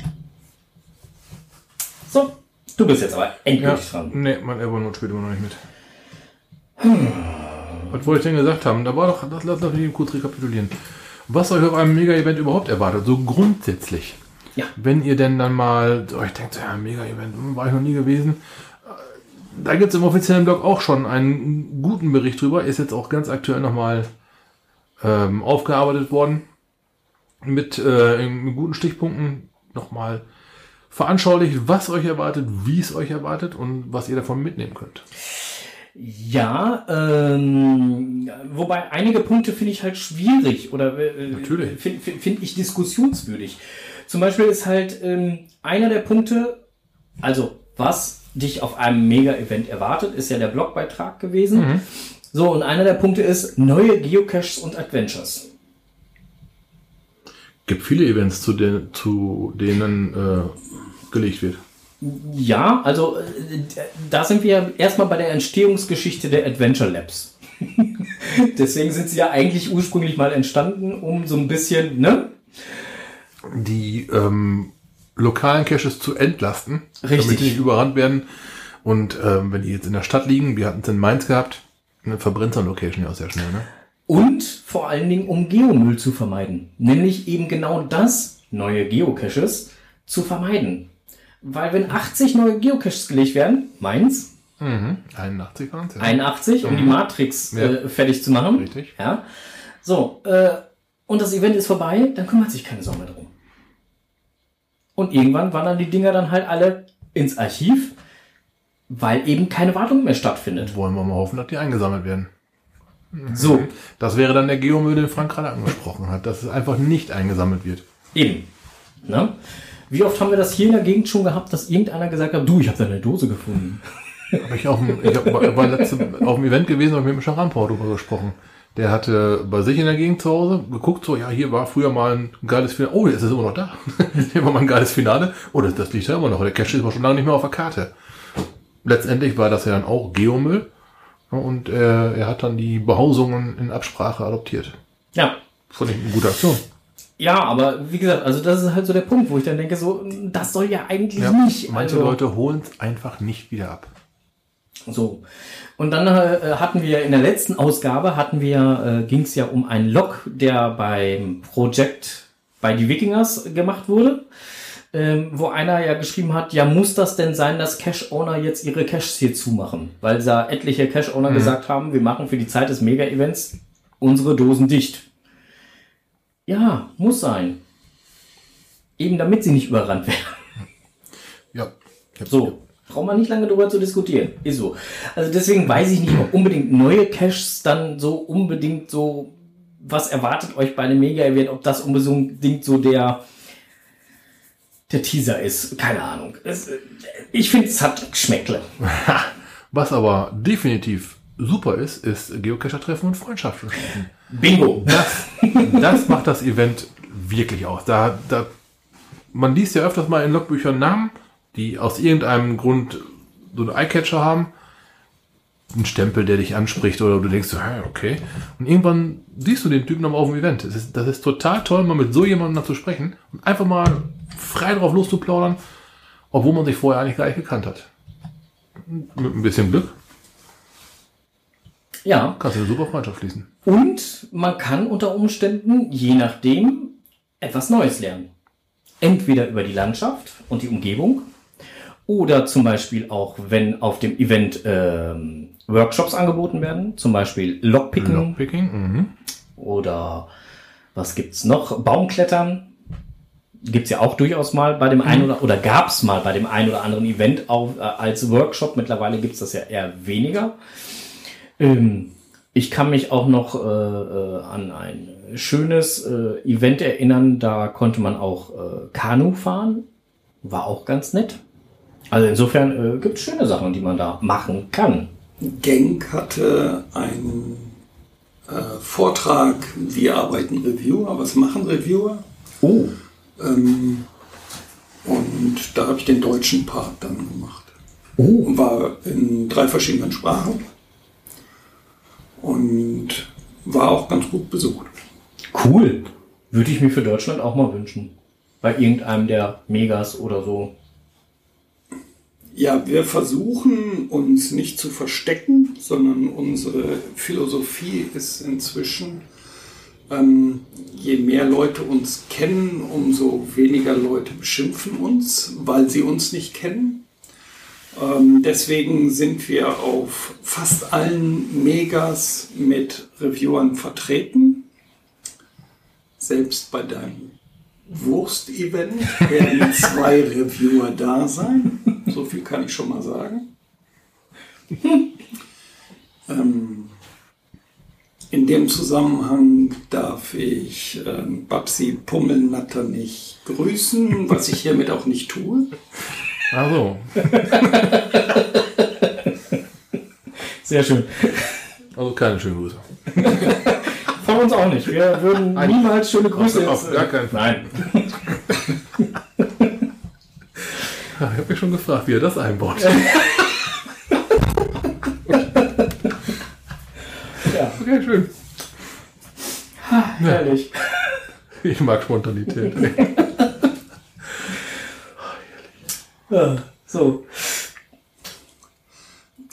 [SPEAKER 2] So, du bist jetzt aber
[SPEAKER 1] Ja,
[SPEAKER 2] endgültig dran.
[SPEAKER 1] nee, mein Evernote spielt immer noch nicht mit. Was wollte ich denn gesagt haben? Da war doch, das lass mich kurz rekapitulieren. Was euch auf einem Mega-Event überhaupt erwartet, so grundsätzlich.
[SPEAKER 2] Ja.
[SPEAKER 1] Wenn ihr denn dann mal euch denkt, so, ja, Mega-Event, hm, war ich noch nie gewesen. Äh, Da gibt es im offiziellen Blog auch schon einen guten Bericht drüber. Ist jetzt auch ganz aktuell nochmal ähm, aufgearbeitet worden. Mit äh, guten Stichpunkten nochmal veranschaulicht, was euch erwartet, wie es euch erwartet und was ihr davon mitnehmen könnt.
[SPEAKER 2] Ja, ähm, wobei einige Punkte finde ich halt schwierig oder äh,
[SPEAKER 1] Natürlich.
[SPEAKER 2] finde find, find ich diskussionswürdig. Zum Beispiel ist halt ähm, einer der Punkte, also was dich auf einem Mega-Event erwartet, ist ja der Blogbeitrag gewesen. So, und einer der Punkte ist neue Geocaches und Adventures.
[SPEAKER 1] Gibt viele Events, zu, den, zu denen äh, gelegt wird.
[SPEAKER 2] Ja, also äh, da sind wir erstmal bei der Entstehungsgeschichte der Adventure Labs. Deswegen sind sie ja eigentlich ursprünglich mal entstanden, um so ein bisschen, ne?
[SPEAKER 1] Die ähm, lokalen Caches zu entlasten,
[SPEAKER 2] Richtig.
[SPEAKER 1] damit die nicht überrannt werden. Und ähm, wenn die jetzt in der Stadt liegen, wir hatten es in Mainz gehabt, dann verbrennt so eine Location ja auch sehr schnell. Ne?
[SPEAKER 2] Und vor allen Dingen, um Geomüll zu vermeiden. Nämlich eben genau das, neue Geocaches, zu vermeiden. Weil wenn 80 neue Geocaches gelegt werden, meins,
[SPEAKER 1] Mhm. 81 waren es, ja.
[SPEAKER 2] 81, um die Matrix
[SPEAKER 1] Ja.
[SPEAKER 2] äh, fertig zu machen.
[SPEAKER 1] Richtig.
[SPEAKER 2] Ja. So, äh, und das Event ist vorbei, dann kümmert sich keine Sau mehr drum. Und irgendwann wandern die Dinger dann halt alle ins Archiv, weil eben keine Wartung mehr stattfindet.
[SPEAKER 1] Wollen wir mal hoffen, dass die eingesammelt werden.
[SPEAKER 2] So,
[SPEAKER 1] Das wäre dann der Geomüll, den Frank gerade angesprochen hat, dass es einfach nicht eingesammelt wird.
[SPEAKER 2] Eben. Ne? Wie oft haben wir das hier in der Gegend schon gehabt, dass irgendeiner gesagt hat, du, ich habe deine Dose gefunden.
[SPEAKER 1] Hab ich, auf dem, ich hab, war letzte, auf dem Event gewesen und mit dem Scharampau darüber gesprochen. Der hatte bei sich in der Gegend zu Hause geguckt, so, ja, hier war früher mal ein geiles Finale. Oh, jetzt ist es immer noch da. hier war mal ein geiles Finale. Oh, das, das liegt da immer noch. Der Cache ist aber schon lange nicht mehr auf der Karte. Letztendlich war das ja dann auch Geomüll. Ja, Und äh, er hat dann die Behausungen in Absprache adoptiert.
[SPEAKER 2] Ja.
[SPEAKER 1] Fand ich eine gute Aktion.
[SPEAKER 2] Ja, aber wie gesagt, also das ist halt so der Punkt, wo ich dann denke, so, das soll ja eigentlich nicht.
[SPEAKER 1] Manche
[SPEAKER 2] also,
[SPEAKER 1] Leute holen es einfach nicht wieder ab.
[SPEAKER 2] So. Und dann äh, hatten wir in der letzten Ausgabe hatten wir, äh, ging es ja um einen Log, der beim Projekt bei die Wikingers gemacht wurde, ähm, wo einer ja geschrieben hat, ja muss das denn sein, dass Cash-Owner jetzt ihre Caches hier zumachen? Weil da etliche Cash-Owner gesagt haben, wir machen für die Zeit des Mega-Events unsere Dosen dicht. Ja, muss sein. Eben damit sie nicht überrannt werden.
[SPEAKER 1] Ja.
[SPEAKER 2] So, braucht man nicht lange drüber zu diskutieren. Ist so. Also deswegen weiß ich nicht, ob unbedingt neue Caches dann so unbedingt so, was erwartet euch bei einem Mega-Event, ob das unbedingt so der, der Teaser ist. Keine Ahnung. Es, äh, ich finde, es hat Geschmäckle.
[SPEAKER 1] Was aber definitiv super ist, ist Geocacher-Treffen und Freundschaften schließen.
[SPEAKER 2] Bingo.
[SPEAKER 1] Das, das macht das Event wirklich aus. Da, da, man liest ja öfters mal in Logbüchern Namen, die aus irgendeinem Grund so einen Eyecatcher haben. Ein Stempel, der dich anspricht oder du denkst so, okay. Und irgendwann siehst du den Typen nochmal auf dem Event. Das ist, das ist total toll, mal mit so jemandem zu sprechen und einfach mal frei drauf loszuplaudern, obwohl man sich vorher eigentlich gar nicht gekannt hat. mit ein bisschen Glück
[SPEAKER 2] Ja.
[SPEAKER 1] kannst du eine super Freundschaft schließen.
[SPEAKER 2] Und man kann unter Umständen, je nachdem, etwas Neues lernen. Entweder über die Landschaft und die Umgebung oder zum Beispiel auch, wenn auf dem Event ähm, Workshops angeboten werden, zum Beispiel Lockpicken
[SPEAKER 1] Lockpicking, mhm.
[SPEAKER 2] oder was gibt's noch? Baumklettern. Gibt's ja auch durchaus mal bei dem einen oder oder gab's mal bei dem einen oder anderen Event auch äh, als Workshop. Mittlerweile gibt's das ja eher weniger. Ähm, ich kann mich auch noch äh, äh, an ein schönes äh, Event erinnern. Da konnte man auch äh, Kanu fahren. War auch ganz nett. Also insofern äh, gibt's schöne Sachen, die man da machen kann.
[SPEAKER 3] Genk hatte einen äh, Vortrag, wie arbeiten Reviewer, was machen Reviewer.
[SPEAKER 2] Oh,
[SPEAKER 3] Ähm, und da habe ich den deutschen Part dann gemacht.
[SPEAKER 2] oh,
[SPEAKER 3] Und war in drei verschiedenen Sprachen. Und war auch ganz gut besucht.
[SPEAKER 2] Cool. Würde ich mir für Deutschland auch mal wünschen. Bei irgendeinem der Megas oder so.
[SPEAKER 3] Ja, wir versuchen uns nicht zu verstecken, sondern unsere Philosophie ist inzwischen, ähm, je mehr Leute uns kennen, umso weniger Leute beschimpfen uns, weil sie uns nicht kennen. Ähm, deswegen sind wir auf fast allen Megas mit Reviewern vertreten. Selbst bei deinem Wurst-Event werden zwei Reviewer da sein. So viel kann ich schon mal sagen. ähm, in dem Zusammenhang darf ich ähm, Babsi Pummelnatter nicht grüßen, was ich hiermit auch nicht tue.
[SPEAKER 1] Ach so.
[SPEAKER 2] Sehr schön.
[SPEAKER 1] Also keine schönen Grüße.
[SPEAKER 2] Von uns auch nicht. Wir würden niemals schöne Grüße
[SPEAKER 1] Auf
[SPEAKER 2] jetzt,
[SPEAKER 1] gar
[SPEAKER 2] äh,
[SPEAKER 1] keinen Fall.
[SPEAKER 2] Nein.
[SPEAKER 1] Ja, ich habe mich schon gefragt, wie er das einbaut.
[SPEAKER 2] Ja,
[SPEAKER 1] Okay, schön.
[SPEAKER 2] herrlich.
[SPEAKER 1] Ich mag Spontanität.
[SPEAKER 2] Ja, so.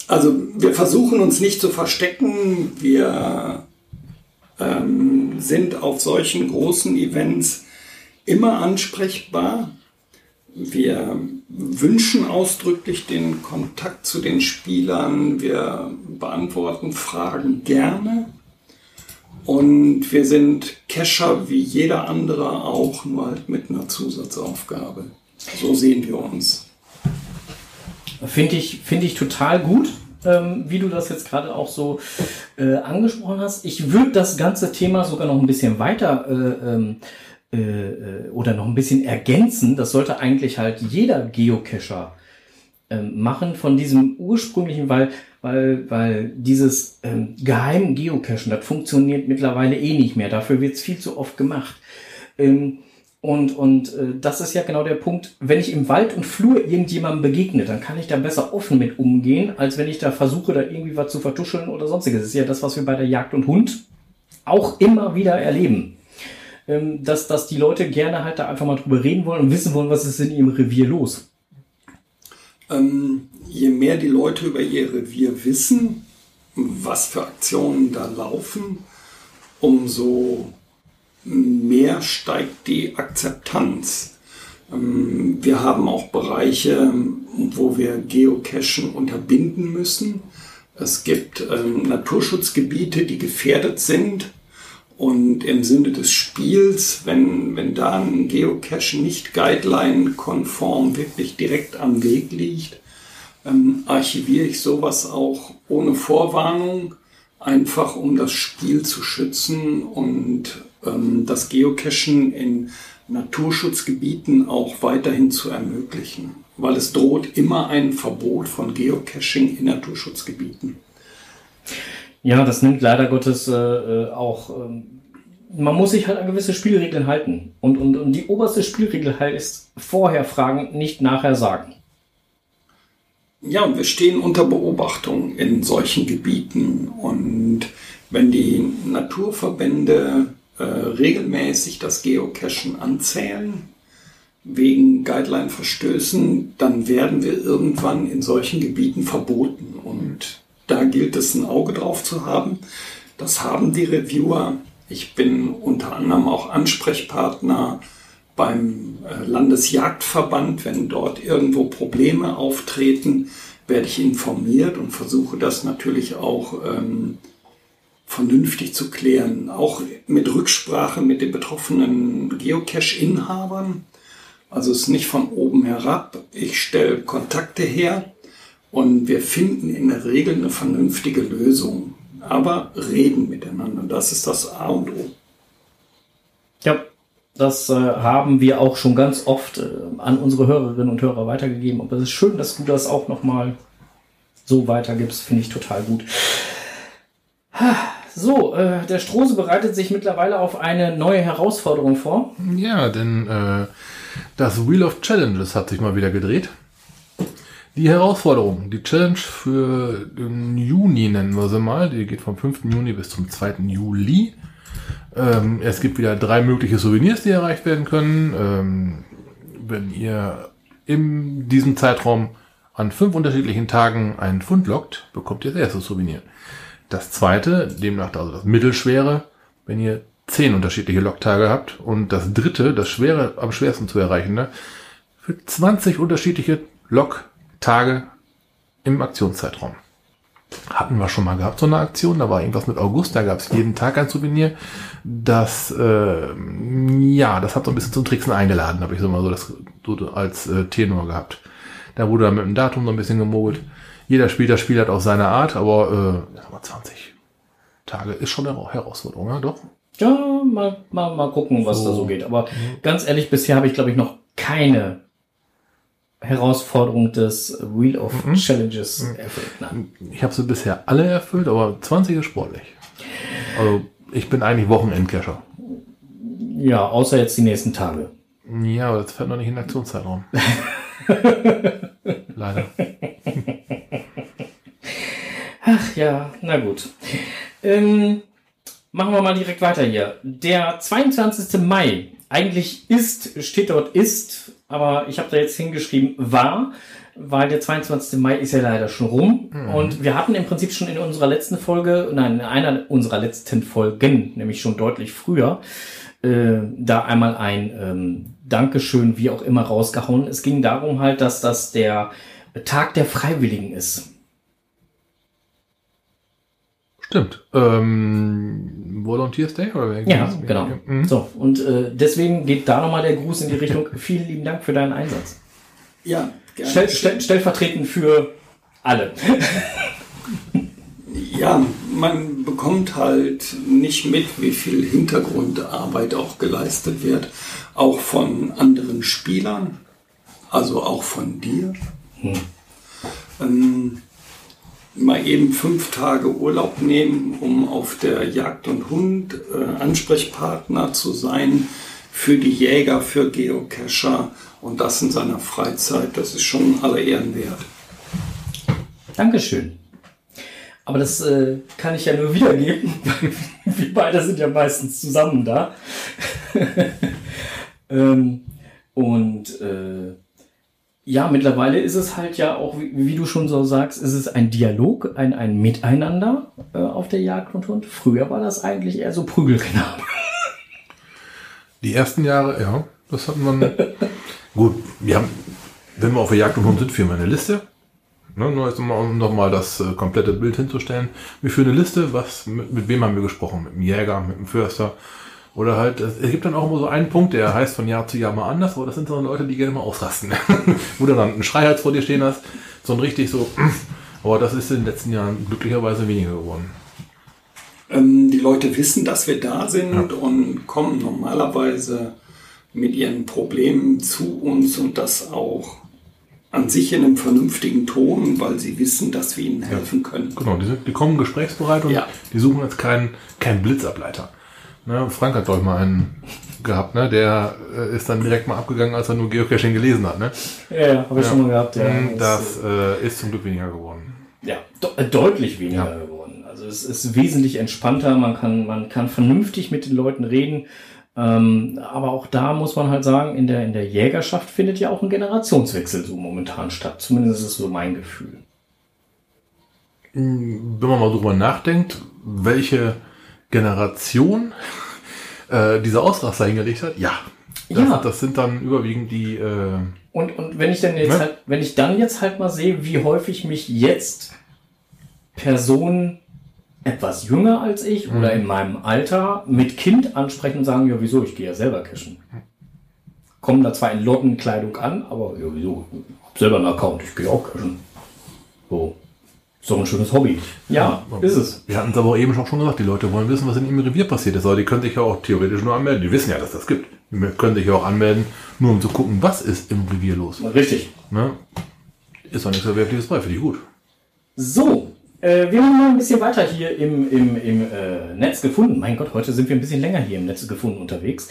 [SPEAKER 3] Also wir versuchen uns nicht zu verstecken. Wir ähm, sind auf solchen großen Events immer ansprechbar. Wir wünschen ausdrücklich den Kontakt zu den Spielern. Wir beantworten Fragen gerne. Und wir sind Cacher wie jeder andere auch, nur halt mit einer Zusatzaufgabe. So sehen wir uns.
[SPEAKER 2] Finde ich, finde ich total gut, ähm, wie du das jetzt gerade auch so äh, angesprochen hast. Ich würde das ganze Thema sogar noch ein bisschen weiter äh, ähm, äh, äh, oder noch ein bisschen ergänzen. Das sollte eigentlich halt jeder Geocacher ähm, machen von diesem ursprünglichen, weil, weil, weil dieses ähm, geheim Geocachen, das funktioniert mittlerweile eh nicht mehr. Dafür wird es viel zu oft gemacht. Ähm, und, und äh, das ist ja genau der Punkt, wenn ich im Wald und Flur irgendjemandem begegne, dann kann ich da besser offen mit umgehen, als wenn ich da versuche, da irgendwie was zu vertuscheln oder sonstiges. Das ist ja das, was wir bei der Jagd und Hund auch immer wieder erleben. Ähm, dass, dass die Leute gerne halt da einfach mal drüber reden wollen und wissen wollen, was ist in ihrem Revier los.
[SPEAKER 3] Ähm, je mehr die Leute über ihr Revier wissen, was für Aktionen da laufen, umso mehr steigt die Akzeptanz. Ähm, wir haben auch Bereiche, wo wir Geocachen unterbinden müssen. Es gibt ähm, Naturschutzgebiete, die gefährdet sind. Und im Sinne des Spiels, wenn, wenn da ein Geocache nicht guideline-konform wirklich direkt am Weg liegt, ähm, archiviere ich sowas auch ohne Vorwarnung, einfach um das Spiel zu schützen und ähm, das Geocachen in Naturschutzgebieten auch weiterhin zu ermöglichen. Weil es droht immer ein Verbot von Geocaching in Naturschutzgebieten.
[SPEAKER 2] Ja, das nimmt leider Gottes äh, äh, auch. Ähm, man muss sich halt an gewisse Spielregeln halten. Und, und, und die oberste Spielregel heißt vorher fragen, nicht nachher sagen.
[SPEAKER 3] Ja, wir stehen unter Beobachtung in solchen Gebieten. Und wenn die Naturverbände äh, regelmäßig das Geocachen anzählen, wegen Guideline-Verstößen, dann werden wir irgendwann in solchen Gebieten verboten. Und da gilt es, ein Auge drauf zu haben. Das haben die Reviewer. Ich bin unter anderem auch Ansprechpartner beim äh, Landesjagdverband. Wenn dort irgendwo Probleme auftreten, werde ich informiert und versuche das natürlich auch ähm, vernünftig zu klären. Auch mit Rücksprache mit den betroffenen Geocache-Inhabern. Also es ist nicht von oben herab. Ich stelle Kontakte her und wir finden in der Regel eine vernünftige Lösung. Aber reden miteinander, das ist das A und O.
[SPEAKER 2] Ja, das äh, haben wir auch schon ganz oft äh, an unsere Hörerinnen und Hörer weitergegeben. Aber es ist schön, dass du das auch nochmal so weitergibst. Finde ich total gut. So, äh, der Strose bereitet sich mittlerweile auf eine neue Herausforderung vor.
[SPEAKER 1] Ja, denn äh, das Wheel of Challenges hat sich mal wieder gedreht. Die Herausforderung, die Challenge für den Juni nennen wir sie mal, die geht vom 5. Juni bis zum 2. Juli. Ähm, es gibt wieder drei mögliche Souvenirs, die erreicht werden können. Ähm, wenn ihr in diesem Zeitraum an fünf unterschiedlichen Tagen einen Fund lockt, bekommt ihr das erste Souvenir. Das zweite, demnach also das mittelschwere, wenn ihr zehn unterschiedliche Locktage habt. Und das dritte, das schwere, am schwersten zu erreichende, für 20 unterschiedliche Locktage im Aktionszeitraum. Hatten wir schon mal gehabt, so eine Aktion. Da war irgendwas mit August, da gab es jeden Tag ein Souvenir. Das, äh, ja, das hat so ein bisschen zum Tricksen eingeladen, habe ich so mal so das so als äh, Tenor gehabt. Da wurde dann mit dem Datum so ein bisschen gemogelt. Jeder spielt das Spiel hat auf seine Art, aber äh, 20 Tage ist schon eine Herausforderung, ja, doch.
[SPEAKER 2] Ja, mal, mal, mal gucken, was
[SPEAKER 1] So.
[SPEAKER 2] da so geht. Aber ganz ehrlich, bisher habe ich, glaube ich, noch keine Herausforderung des Wheel of Challenges erfüllt. Nein.
[SPEAKER 1] Ich habe sie bisher alle erfüllt, aber 20 ist sportlich. Also ich bin eigentlich Wochenendcacher.
[SPEAKER 2] Ja, außer jetzt die nächsten Tage.
[SPEAKER 1] Ja, aber das fällt noch nicht in den Aktionszeitraum. Leider.
[SPEAKER 2] Ach ja, na gut. Ähm, machen wir mal direkt weiter hier. Der 22. Mai, eigentlich ist, steht dort ist, aber ich habe da jetzt hingeschrieben war, weil der 22. Mai ist ja leider schon rum. Und wir hatten im Prinzip schon in unserer letzten Folge, nein, in einer unserer letzten Folgen, nämlich schon deutlich früher, äh, da einmal ein ähm, Dankeschön, wie auch immer, rausgehauen. Es ging darum halt, dass das der Tag der Freiwilligen ist.
[SPEAKER 1] Stimmt. Ähm, Volunteers Day oder wer
[SPEAKER 2] Ja, genau.
[SPEAKER 1] Mhm.
[SPEAKER 2] So, und äh, deswegen geht da nochmal der Gruß in die Richtung. Vielen lieben Dank für deinen Einsatz.
[SPEAKER 3] Ja, gerne.
[SPEAKER 2] Stell, stell, stellvertretend für alle.
[SPEAKER 3] Ja, man bekommt halt nicht mit, wie viel Hintergrundarbeit auch geleistet wird, auch von anderen Spielern, also auch von dir. Ähm, mal eben fünf Tage Urlaub nehmen, um auf der Jagd und Hund äh, Ansprechpartner zu sein für die Jäger, für Geocacher und das in seiner Freizeit, das ist schon aller Ehren wert.
[SPEAKER 2] Dankeschön. Aber das äh, kann ich ja nur wiedergeben. Wir beide sind ja meistens zusammen da. ähm, und äh, ja, mittlerweile ist es halt ja auch, wie, wie du schon so sagst, ist es ein Dialog, ein, ein Miteinander äh, auf der Jagd und Hund. Früher war das eigentlich eher so Prügelknabe.
[SPEAKER 1] Die ersten Jahre, ja, das hat man. Gut, wir haben, wenn wir auf der Jagd und Hund sind, führen wir eine Liste. Ne, nur jetzt mal, um nochmal das äh, komplette Bild hinzustellen. Wir führen eine Liste, was, mit, mit wem haben wir gesprochen? Mit dem Jäger, mit dem Förster. Oder halt, es gibt dann auch immer so einen Punkt, der heißt von Jahr zu Jahr mal anders, aber das sind so Leute, die gerne mal ausrasten. Wo du dann einen Schreihals vor dir stehen hast, so ein richtig so, aber das ist in den letzten Jahren glücklicherweise weniger geworden.
[SPEAKER 3] Ähm, die Leute wissen, dass wir da sind und kommen normalerweise mit ihren Problemen zu uns und das auch an sich in einem vernünftigen Ton, weil sie wissen, dass wir ihnen helfen können.
[SPEAKER 1] Genau, die, sind, die kommen gesprächsbereit und
[SPEAKER 3] Ja.
[SPEAKER 1] die suchen jetzt keinen keinen Blitzableiter. Ne, Frank hat, glaube ich, mal einen gehabt, ne? Der äh, ist dann direkt mal abgegangen, als er nur Geocaching gelesen hat, ne?
[SPEAKER 2] Ja, ja habe ich
[SPEAKER 1] Ja.
[SPEAKER 2] schon mal gehabt. Ja.
[SPEAKER 1] Mm, Das äh, ist zum Glück weniger geworden.
[SPEAKER 2] ja, de äh, deutlich weniger
[SPEAKER 1] Ja.
[SPEAKER 2] geworden. Also es ist wesentlich entspannter, man kann, man kann vernünftig mit den Leuten reden. Ähm, aber auch da muss man halt sagen, in der, in der Jägerschaft findet ja auch ein Generationswechsel so momentan statt. Zumindest ist es so mein Gefühl.
[SPEAKER 1] Wenn man mal drüber nachdenkt, welche Generation äh, diese Ausraster hingelegt hat, ja. Das,
[SPEAKER 2] Ja.
[SPEAKER 1] das sind dann überwiegend die, äh,
[SPEAKER 2] Und, und wenn ich dann jetzt
[SPEAKER 1] Ne?
[SPEAKER 2] halt, wenn ich dann jetzt halt mal sehe, wie häufig mich jetzt Personen etwas jünger als ich oder in meinem Alter mit Kind ansprechen und sagen, ja, wieso, ich gehe ja selber cashen. Kommen da zwar in Lottenkleidung an, aber ja, wieso, ich hab selber einen Account, ich gehe auch cashen. So. Ist doch ein schönes Hobby. Ja, ist es.
[SPEAKER 1] wir hatten es aber auch eben auch schon gesagt, die Leute wollen wissen, was in ihrem Revier passiert ist. Aber die können sich ja auch theoretisch nur anmelden. Die wissen ja, dass das gibt. Die können sich ja auch anmelden, nur um zu gucken, was ist im Revier los.
[SPEAKER 2] Richtig.
[SPEAKER 1] Ne? Ist doch nichts Verwerfliches bei, finde ich gut.
[SPEAKER 2] So, äh, wir haben mal ein bisschen weiter hier im, im, im äh, Netz gefunden. Mein Gott, heute sind wir ein bisschen länger hier im Netz gefunden unterwegs.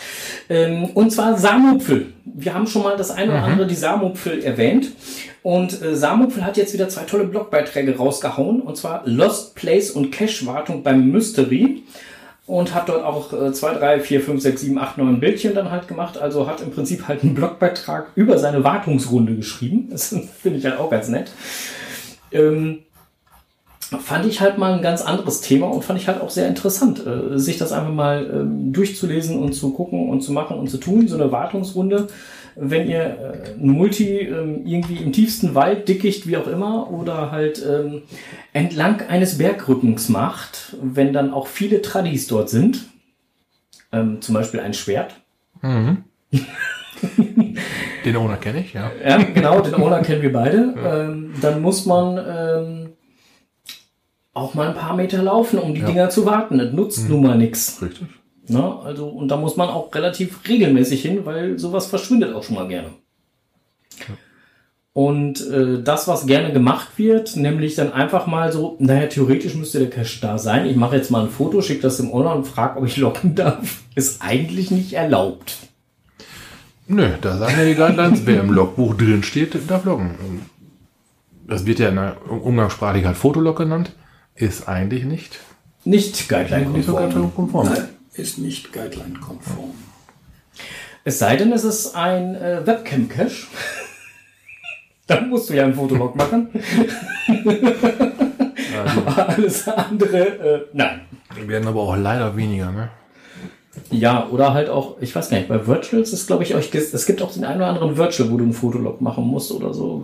[SPEAKER 2] Ähm, und zwar Samupfel. Wir haben schon mal das eine oder andere die Samupfel erwähnt. Und äh, Samupfel hat jetzt wieder zwei tolle Blogbeiträge rausgehauen. Und zwar Lost Place und Cache-Wartung beim Mystery. Und hat dort auch äh, 2, 3, 4, 5, 6, 7, 8, 9 Bildchen dann halt gemacht. Also hat im Prinzip halt einen Blogbeitrag über seine Wartungsrunde geschrieben. Das finde ich halt auch ganz nett. Ähm, fand ich halt mal ein ganz anderes Thema und fand ich halt auch sehr interessant, äh, sich das einfach mal ähm, durchzulesen und zu gucken und zu machen und zu tun. So eine Wartungsrunde, wenn ihr äh, ein Multi ähm, irgendwie im tiefsten Wald, Dickicht, wie auch immer, oder halt ähm, entlang eines Bergrückens macht, wenn dann auch viele Tradis dort sind, ähm, zum Beispiel ein Schwert.
[SPEAKER 1] Den Owner kenne ich, ja.
[SPEAKER 2] Ja, genau, den Owner kennen wir beide. Ähm, dann muss man ähm, auch mal ein paar Meter laufen, um die
[SPEAKER 1] Ja.
[SPEAKER 2] Dinger zu warten. Das nutzt nun mal nichts.
[SPEAKER 1] Richtig.
[SPEAKER 2] Ne? Also, und da muss man auch relativ regelmäßig hin, weil sowas verschwindet auch schon mal gerne. Und äh, das, was gerne gemacht wird, nämlich dann einfach mal so, naja, theoretisch müsste der Cache da sein. Ich mache jetzt mal ein Foto, schicke das dem Owner und frage, ob ich loggen darf. Ist eigentlich nicht erlaubt.
[SPEAKER 1] Nö, da sagen ja die Guidelines, wer im Logbuch drin steht, darf loggen. Das wird ja in der Umgangssprachlich halt Fotolog genannt. Ist eigentlich nicht,
[SPEAKER 2] Nicht
[SPEAKER 1] nicht so
[SPEAKER 2] Guideline-konform.
[SPEAKER 3] Ist nicht guideline-konform.
[SPEAKER 2] Es sei denn, es ist ein äh, Webcam-Cache. Dann musst du ja einen Fotolog machen. aber alles andere, äh, nein.
[SPEAKER 1] Die werden aber auch leider weniger, ne?
[SPEAKER 2] Ja, oder halt auch, ich weiß gar nicht, bei Virtuals ist, glaube ich, euch, es gibt auch den einen oder anderen Virtual, wo du einen Fotolog machen musst oder so.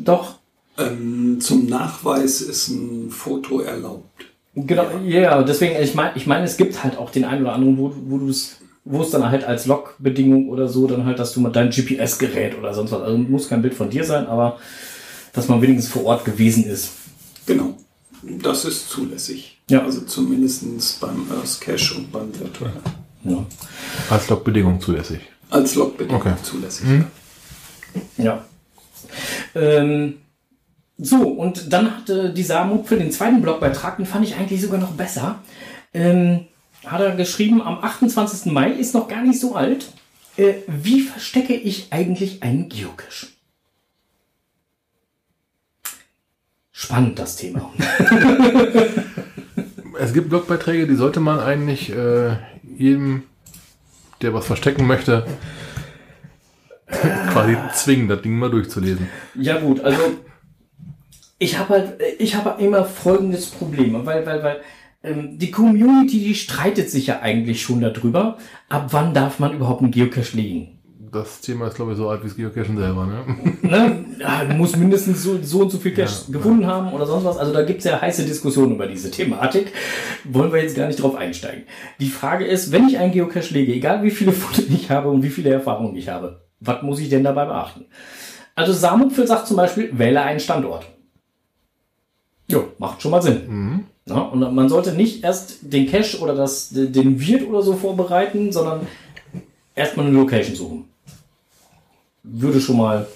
[SPEAKER 2] Doch,
[SPEAKER 3] Ähm, zum Nachweis ist ein Foto erlaubt.
[SPEAKER 2] Genau, ja, deswegen, ich meine, ich meine, es gibt halt auch den einen oder anderen, wo, wo du es, wo es dann halt als Logbedingung oder so, dann halt, dass du mal dein GPS-Gerät oder sonst was, also muss kein Bild von dir sein, aber dass man wenigstens vor Ort gewesen ist.
[SPEAKER 3] Genau. Das ist zulässig.
[SPEAKER 2] Ja.
[SPEAKER 3] Also zumindest beim Earth Cache und beim Virtual.
[SPEAKER 2] Ja.
[SPEAKER 1] Als Logbedingung zulässig.
[SPEAKER 3] Als Logbedingung
[SPEAKER 1] Okay.
[SPEAKER 3] zulässig.
[SPEAKER 2] Ja. Ähm, so, und dann hatte die Samut für den zweiten Blogbeitrag, den fand ich eigentlich sogar noch besser. Ähm, hat er geschrieben, am 28. Mai, ist noch gar nicht so alt. Äh, wie verstecke ich eigentlich einen Geocache? Spannend das Thema.
[SPEAKER 1] Es gibt Blogbeiträge, die sollte man eigentlich äh, jedem, der was verstecken möchte, quasi zwingen, das Ding mal durchzulesen.
[SPEAKER 2] Ja gut, also ich habe halt, ich habe immer folgendes Problem, weil, weil, weil ähm, die Community, die streitet sich ja eigentlich schon darüber, ab wann darf man überhaupt einen Geocache legen.
[SPEAKER 1] Das Thema ist, glaube ich, so alt wie das Geocachen selber, ne?
[SPEAKER 2] Ne? Ja, du musst mindestens so, so und so viel Cache gefunden haben oder sonst was. Also da gibt's ja heiße Diskussionen über diese Thematik. Wollen wir jetzt gar nicht drauf einsteigen. Die Frage ist, wenn ich einen Geocache lege, egal wie viele Fotos ich habe und wie viele Erfahrungen ich habe, was muss ich denn dabei beachten? Also Samupfel sagt zum Beispiel, wähle einen Standort. Jo, macht schon mal Sinn. Ja, und man sollte nicht erst den Cache oder das, den Wirt oder so vorbereiten, sondern erstmal eine Location suchen. Würde schon mal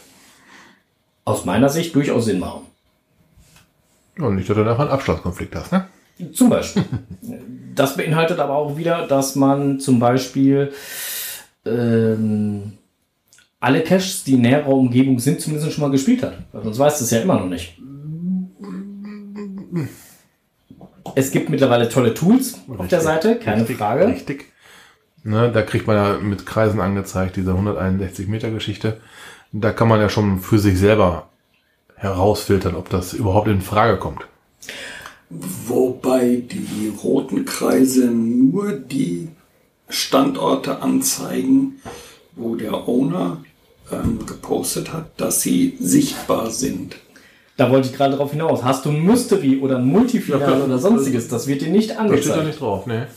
[SPEAKER 2] aus meiner Sicht durchaus Sinn machen.
[SPEAKER 1] Und nicht, dass du nachher einen Abstandskonflikt hast, ne?
[SPEAKER 2] Zum Beispiel. Das beinhaltet aber auch wieder, dass man zum Beispiel ähm, alle Caches, die in näherer Umgebung sind, zumindest schon mal gespielt hat. Weil sonst weißt du es ja immer noch nicht. Es gibt mittlerweile tolle Tools auf der Seite, keine
[SPEAKER 1] Richtig,
[SPEAKER 2] Frage.
[SPEAKER 1] Richtig. Ne, da kriegt man ja mit Kreisen angezeigt, diese 161 Meter Geschichte. Da kann man ja schon für sich selber herausfiltern, ob das überhaupt in Frage kommt.
[SPEAKER 3] Wobei die roten Kreise nur die Standorte anzeigen, wo der Owner ähm, gepostet hat, dass sie sichtbar sind.
[SPEAKER 2] Da wollte ich gerade darauf hinaus. Hast du ein Mystery oder ein Multifinal
[SPEAKER 1] Ja,
[SPEAKER 2] oder sonstiges? Das wird dir nicht
[SPEAKER 1] Da steht da
[SPEAKER 2] angezeigt.
[SPEAKER 1] nicht drauf, ne?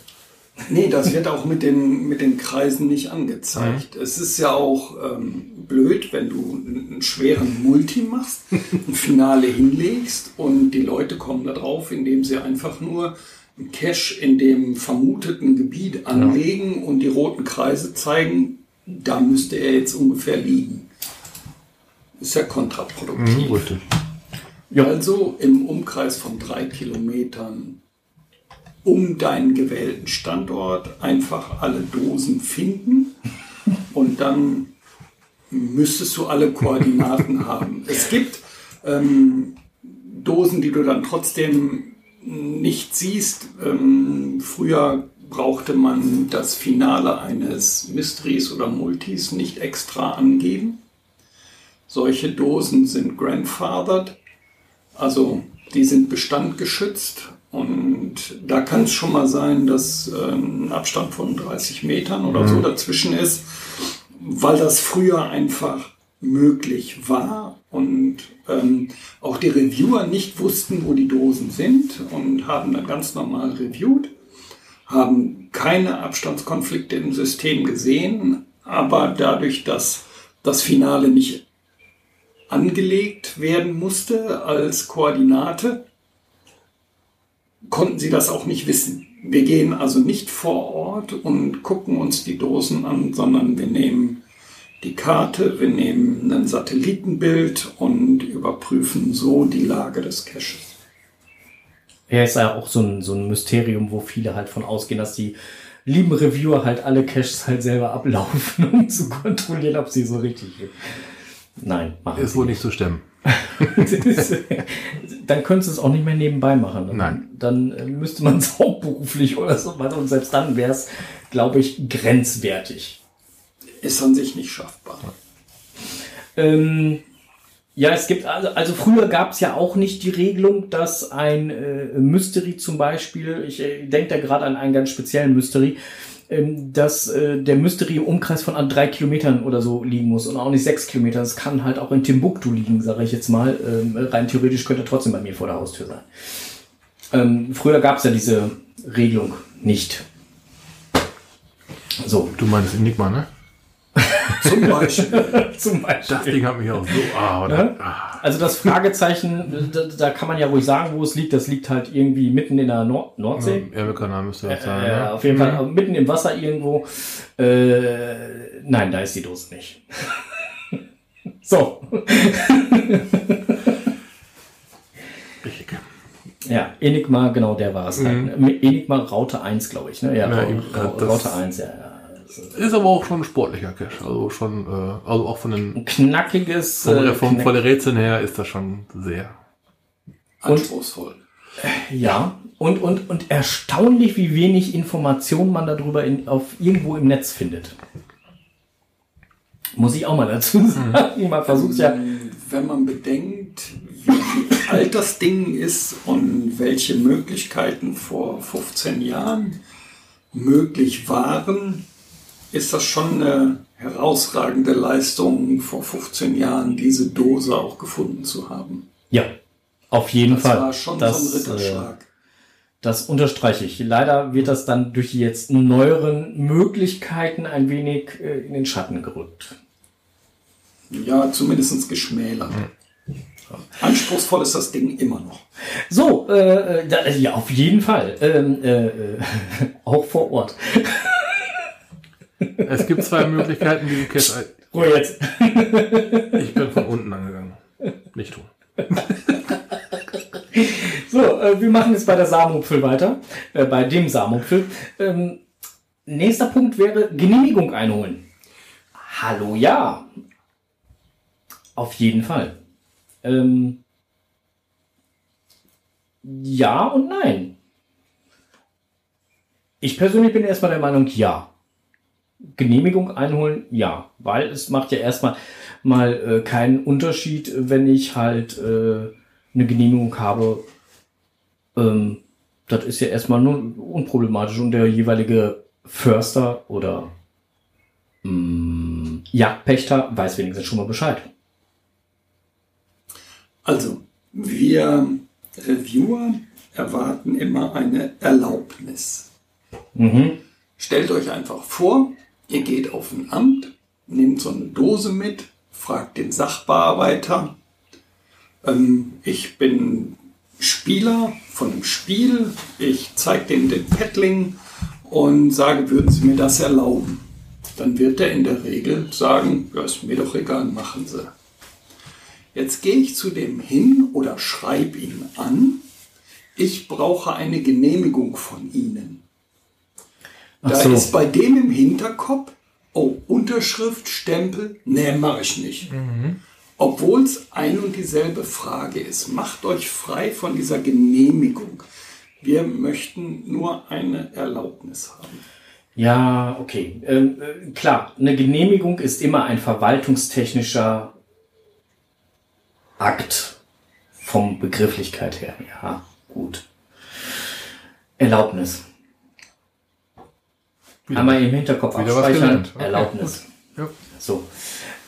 [SPEAKER 3] Nee, das wird auch mit den, mit den Kreisen nicht angezeigt. Es ist ja auch ähm, blöd, wenn du einen schweren Multi machst, ein Finale hinlegst und die Leute kommen da drauf, indem sie einfach nur einen Cache in dem vermuteten Gebiet anlegen und die roten Kreise zeigen, da müsste er jetzt ungefähr liegen. Ist ja kontraproduktiv.
[SPEAKER 1] Mhm, richtig.
[SPEAKER 2] Ja.
[SPEAKER 3] Also im Umkreis von drei Kilometern um deinen gewählten Standort einfach alle Dosen finden und dann müsstest du alle Koordinaten haben. Es gibt ähm, Dosen, die du dann trotzdem nicht siehst. Ähm, früher brauchte man das Finale eines Mysteries oder Multis nicht extra angeben. Solche Dosen sind grandfathered, also die sind bestandgeschützt und da kann es schon mal sein, dass äh, ein Abstand von 30 Metern oder so dazwischen ist, weil das früher einfach möglich war und ähm, auch die Reviewer nicht wussten, wo die Dosen sind und haben dann ganz normal reviewed, haben keine Abstandskonflikte im System gesehen, aber dadurch, dass das Finale nicht angelegt werden musste als Koordinate, konnten sie das auch nicht wissen. Wir gehen also nicht vor Ort und gucken uns die Dosen an, sondern wir nehmen die Karte, wir nehmen ein Satellitenbild und überprüfen so die Lage des Caches.
[SPEAKER 2] Er ist ja auch so ein, so ein Mysterium, wo viele halt von ausgehen, dass die lieben Reviewer halt alle Caches halt selber ablaufen, um zu kontrollieren, ob sie so richtig sind. Nein, machen
[SPEAKER 1] Ist wohl nicht zu stemmen.
[SPEAKER 2] Dann könntest du es auch nicht mehr nebenbei machen. Dann,
[SPEAKER 1] Nein.
[SPEAKER 2] Dann äh, müsste man es hauptberuflich oder so machen. Und selbst dann wäre es, glaube ich, grenzwertig.
[SPEAKER 3] Ist an sich nicht schaffbar.
[SPEAKER 2] Ähm, ja, es gibt, also, also früher gab es ja auch nicht die Regelung, dass ein äh, Mystery zum Beispiel, ich äh, denke da gerade an einen ganz speziellen Mystery, dass äh, der Mystery im Umkreis von drei Kilometern oder so liegen muss und auch nicht sechs Kilometer. Es kann halt auch in Timbuktu liegen, sage ich jetzt mal. Ähm, rein theoretisch könnte er trotzdem bei mir vor der Haustür sein. Ähm, früher gab es ja diese Regelung nicht. So,
[SPEAKER 1] Du meinst Enigma, ne?
[SPEAKER 3] Zum Beispiel.
[SPEAKER 2] zum Beispiel.
[SPEAKER 1] Das Ding hat mich auch so. Ah, oder? Ah.
[SPEAKER 2] Also das Fragezeichen, da, da kann man ja ruhig sagen, wo es liegt. Das liegt halt irgendwie mitten in der Nord Nordsee.
[SPEAKER 1] Erbekanal müsste das sein.
[SPEAKER 2] Äh,
[SPEAKER 1] ne?
[SPEAKER 2] auf jeden Fall aber mitten im Wasser irgendwo. Äh, nein, da ist die Dose nicht. so,
[SPEAKER 1] Richtig.
[SPEAKER 2] ja, Enigma, genau, der war es. Halt. Enigma Raute 1, glaube ich. Ne? Ja,
[SPEAKER 1] Mhm. Ja,
[SPEAKER 2] Ra-
[SPEAKER 1] eben,
[SPEAKER 2] Ra-
[SPEAKER 1] das-
[SPEAKER 2] Raute 1, ja. ja.
[SPEAKER 1] Ist aber auch schon ein sportlicher Cache. Also schon, äh, also auch von den
[SPEAKER 2] Ein knackiges.
[SPEAKER 1] von,
[SPEAKER 2] äh,
[SPEAKER 1] der, von,
[SPEAKER 2] knack-
[SPEAKER 1] von der Rätseln her ist das schon sehr.
[SPEAKER 3] Anspruchsvoll.
[SPEAKER 2] Ja, und, und, und erstaunlich, wie wenig Informationen man darüber in, auf irgendwo im Netz findet. Muss ich auch mal dazu sagen. Man versucht ja.
[SPEAKER 3] Wenn man bedenkt, wie alt das Ding ist und welche Möglichkeiten vor 15 Jahren möglich waren, ist das schon eine herausragende Leistung, vor 15 Jahren diese Dose auch gefunden zu haben.
[SPEAKER 2] Ja, auf jeden
[SPEAKER 3] Das
[SPEAKER 2] Fall.
[SPEAKER 3] war schon
[SPEAKER 2] das,
[SPEAKER 3] so ein
[SPEAKER 2] äh,
[SPEAKER 3] Ritterschlag.
[SPEAKER 2] das unterstreiche ich. Leider wird das dann durch die jetzt neueren Möglichkeiten ein wenig äh, in den Schatten gerückt.
[SPEAKER 3] Ja, zumindest geschmälert. Anspruchsvoll ist das Ding immer noch.
[SPEAKER 2] So, äh, äh, ja, auf jeden Fall. Ähm, äh, äh, auch vor Ort.
[SPEAKER 1] Es gibt zwei Möglichkeiten, diesen Cache.
[SPEAKER 2] Ruhe jetzt.
[SPEAKER 1] Ich bin von unten angegangen. Nicht tun.
[SPEAKER 2] So, äh, wir machen jetzt bei der Samupfel weiter. Äh, bei dem Samupfel. Ähm, nächster Punkt wäre Genehmigung einholen. Hallo, ja. Auf jeden Fall. Ähm, ja und nein. Ich persönlich bin erstmal der Meinung, ja. Genehmigung einholen, ja, weil es macht ja erstmal mal äh, keinen Unterschied, wenn ich halt äh, eine Genehmigung habe. Ähm, das ist ja erstmal nur unproblematisch und der jeweilige Förster oder mh, Jagdpächter weiß wenigstens schon mal Bescheid.
[SPEAKER 3] Also, wir Reviewer erwarten immer eine Erlaubnis.
[SPEAKER 2] Mhm.
[SPEAKER 3] Stellt euch einfach vor, ihr geht auf ein Amt, nehmt so eine Dose mit, fragt den Sachbearbeiter, ähm, ich bin Spieler von einem Spiel, ich zeige dem den Paddling und sage, würden Sie mir das erlauben? Dann wird er in der Regel sagen, ja, ist mir doch egal, machen Sie. Jetzt gehe ich zu dem hin oder schreibe ihn an, ich brauche eine Genehmigung von Ihnen. Da
[SPEAKER 2] so.
[SPEAKER 3] ist bei dem im Hinterkopf, oh, Unterschrift, Stempel, nee, mache ich nicht. Obwohl es ein und dieselbe Frage ist. Macht euch frei von dieser Genehmigung. Wir möchten nur eine Erlaubnis haben.
[SPEAKER 2] Ja, okay. Ähm, äh, klar, eine Genehmigung ist immer ein verwaltungstechnischer Akt vom Begrifflichkeit her. Ja, gut. Erlaubnis. Einmal im Hinterkopf
[SPEAKER 1] Wieder
[SPEAKER 2] abspeichern.
[SPEAKER 1] Okay,
[SPEAKER 2] Erlaubnis.
[SPEAKER 1] Ja.
[SPEAKER 2] So.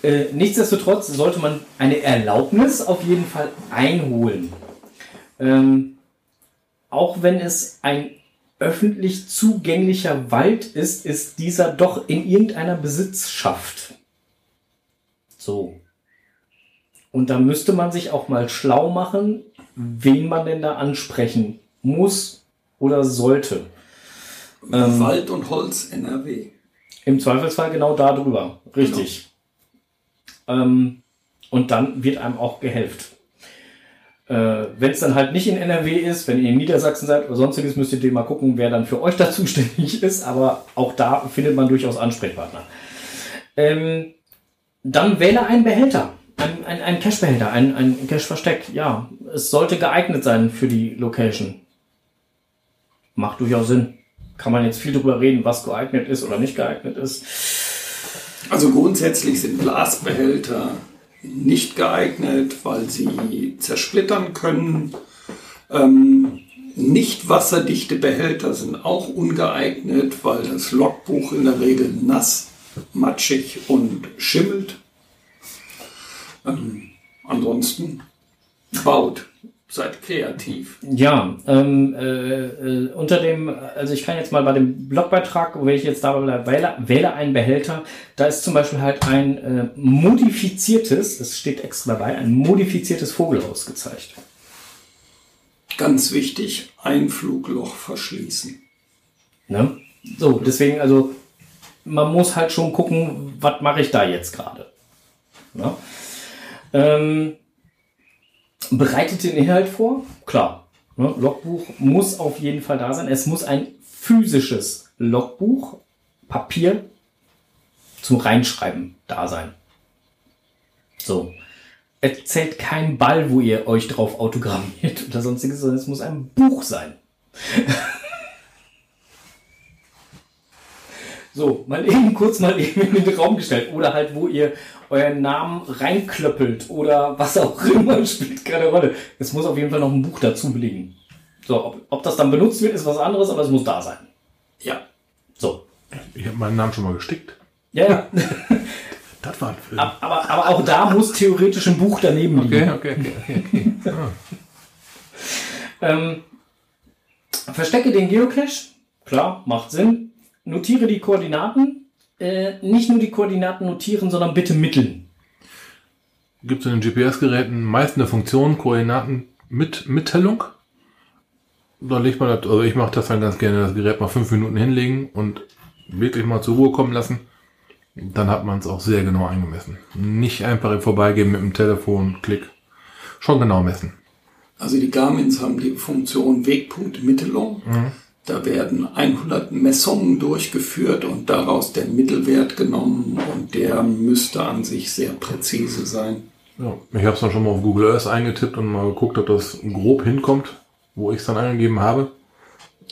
[SPEAKER 2] Äh, nichtsdestotrotz sollte man eine Erlaubnis auf jeden Fall einholen. Ähm, auch wenn es ein öffentlich zugänglicher Wald ist, ist dieser doch in irgendeiner Besitzschaft. So. Und da müsste man sich auch mal schlau machen, wen man denn da ansprechen muss oder sollte. Ähm,
[SPEAKER 3] Wald und Holz NRW.
[SPEAKER 2] Im Zweifelsfall genau darüber. Richtig. Ähm, und dann wird einem auch gehelft. Äh, wenn es dann halt nicht in NRW ist, wenn ihr in Niedersachsen seid oder sonstiges, müsst ihr mal gucken, wer dann für euch da zuständig ist. Aber auch da findet man durchaus Ansprechpartner. Ähm, dann wähle einen Behälter. Ein, ein, ein Cache-Behälter, ein, ein Cache-Versteck. Ja, es sollte geeignet sein für die Location. Macht durchaus Sinn. Kann man jetzt viel drüber reden, was geeignet ist oder nicht geeignet ist.
[SPEAKER 3] Also grundsätzlich sind Glasbehälter nicht geeignet, weil sie zersplittern können. Ähm, nicht wasserdichte Behälter sind auch ungeeignet, weil das Logbuch in der Regel nass, matschig und schimmelt. Ähm, ansonsten baut, seid kreativ.
[SPEAKER 2] Ja, ähm, äh, äh, unter dem, also ich kann jetzt mal bei dem Blogbeitrag, wo ich jetzt da bleibe, wähle, wähle einen Behälter, da ist zum Beispiel halt ein äh, modifiziertes, es steht extra dabei, ein modifiziertes Vogelhaus gezeigt.
[SPEAKER 3] Ganz wichtig, Einflugloch verschließen.
[SPEAKER 2] Ne? So, deswegen, also man muss halt schon gucken, was mache ich da jetzt gerade. Ne? Ähm, bereitet den Inhalt vor, klar. Ne? Logbuch muss auf jeden Fall da sein. Es muss ein physisches Logbuch, Papier zum Reinschreiben da sein. So. Erzählt kein Ball, wo ihr euch drauf autogrammiert oder sonstiges, sondern es muss ein Buch sein. So, mal eben kurz mal eben in den Raum gestellt. Oder halt, wo ihr euren Namen reinklöppelt oder was auch immer, spielt keine Rolle. Es muss auf jeden Fall noch ein Buch dazu belegen. So, ob, ob das dann benutzt wird, ist was anderes, aber es muss da sein.
[SPEAKER 3] Ja,
[SPEAKER 2] So.
[SPEAKER 1] Ich habe meinen Namen schon mal gestickt.
[SPEAKER 2] Ja, ja.
[SPEAKER 1] Das war ein Film.
[SPEAKER 2] Ab- aber, aber auch da muss theoretisch ein Buch daneben liegen.
[SPEAKER 1] Okay, okay, okay, okay. okay.
[SPEAKER 2] Ähm, verstecke den Geocache. Klar, macht Sinn. Notiere die Koordinaten. Äh, nicht nur die Koordinaten notieren, sondern bitte mitteln.
[SPEAKER 1] Gibt es in den GPS-Geräten meist eine Funktion, Koordinaten mit Mitteilung? Da legt man das, also ich mache das dann ganz gerne, das Gerät mal fünf Minuten hinlegen und wirklich mal zur Ruhe kommen lassen. Dann hat man es auch sehr genau eingemessen. Nicht einfach im Vorbeigehen mit dem Telefon, Klick. Schon genau messen.
[SPEAKER 3] Also die Garmins haben die Funktion Wegpunktmittelung. Da werden 100 Messungen durchgeführt und daraus der Mittelwert genommen und der müsste an sich sehr präzise sein.
[SPEAKER 1] Ja, ich habe es dann schon mal auf Google Earth eingetippt und mal geguckt, ob das grob hinkommt, wo ich es dann eingegeben habe.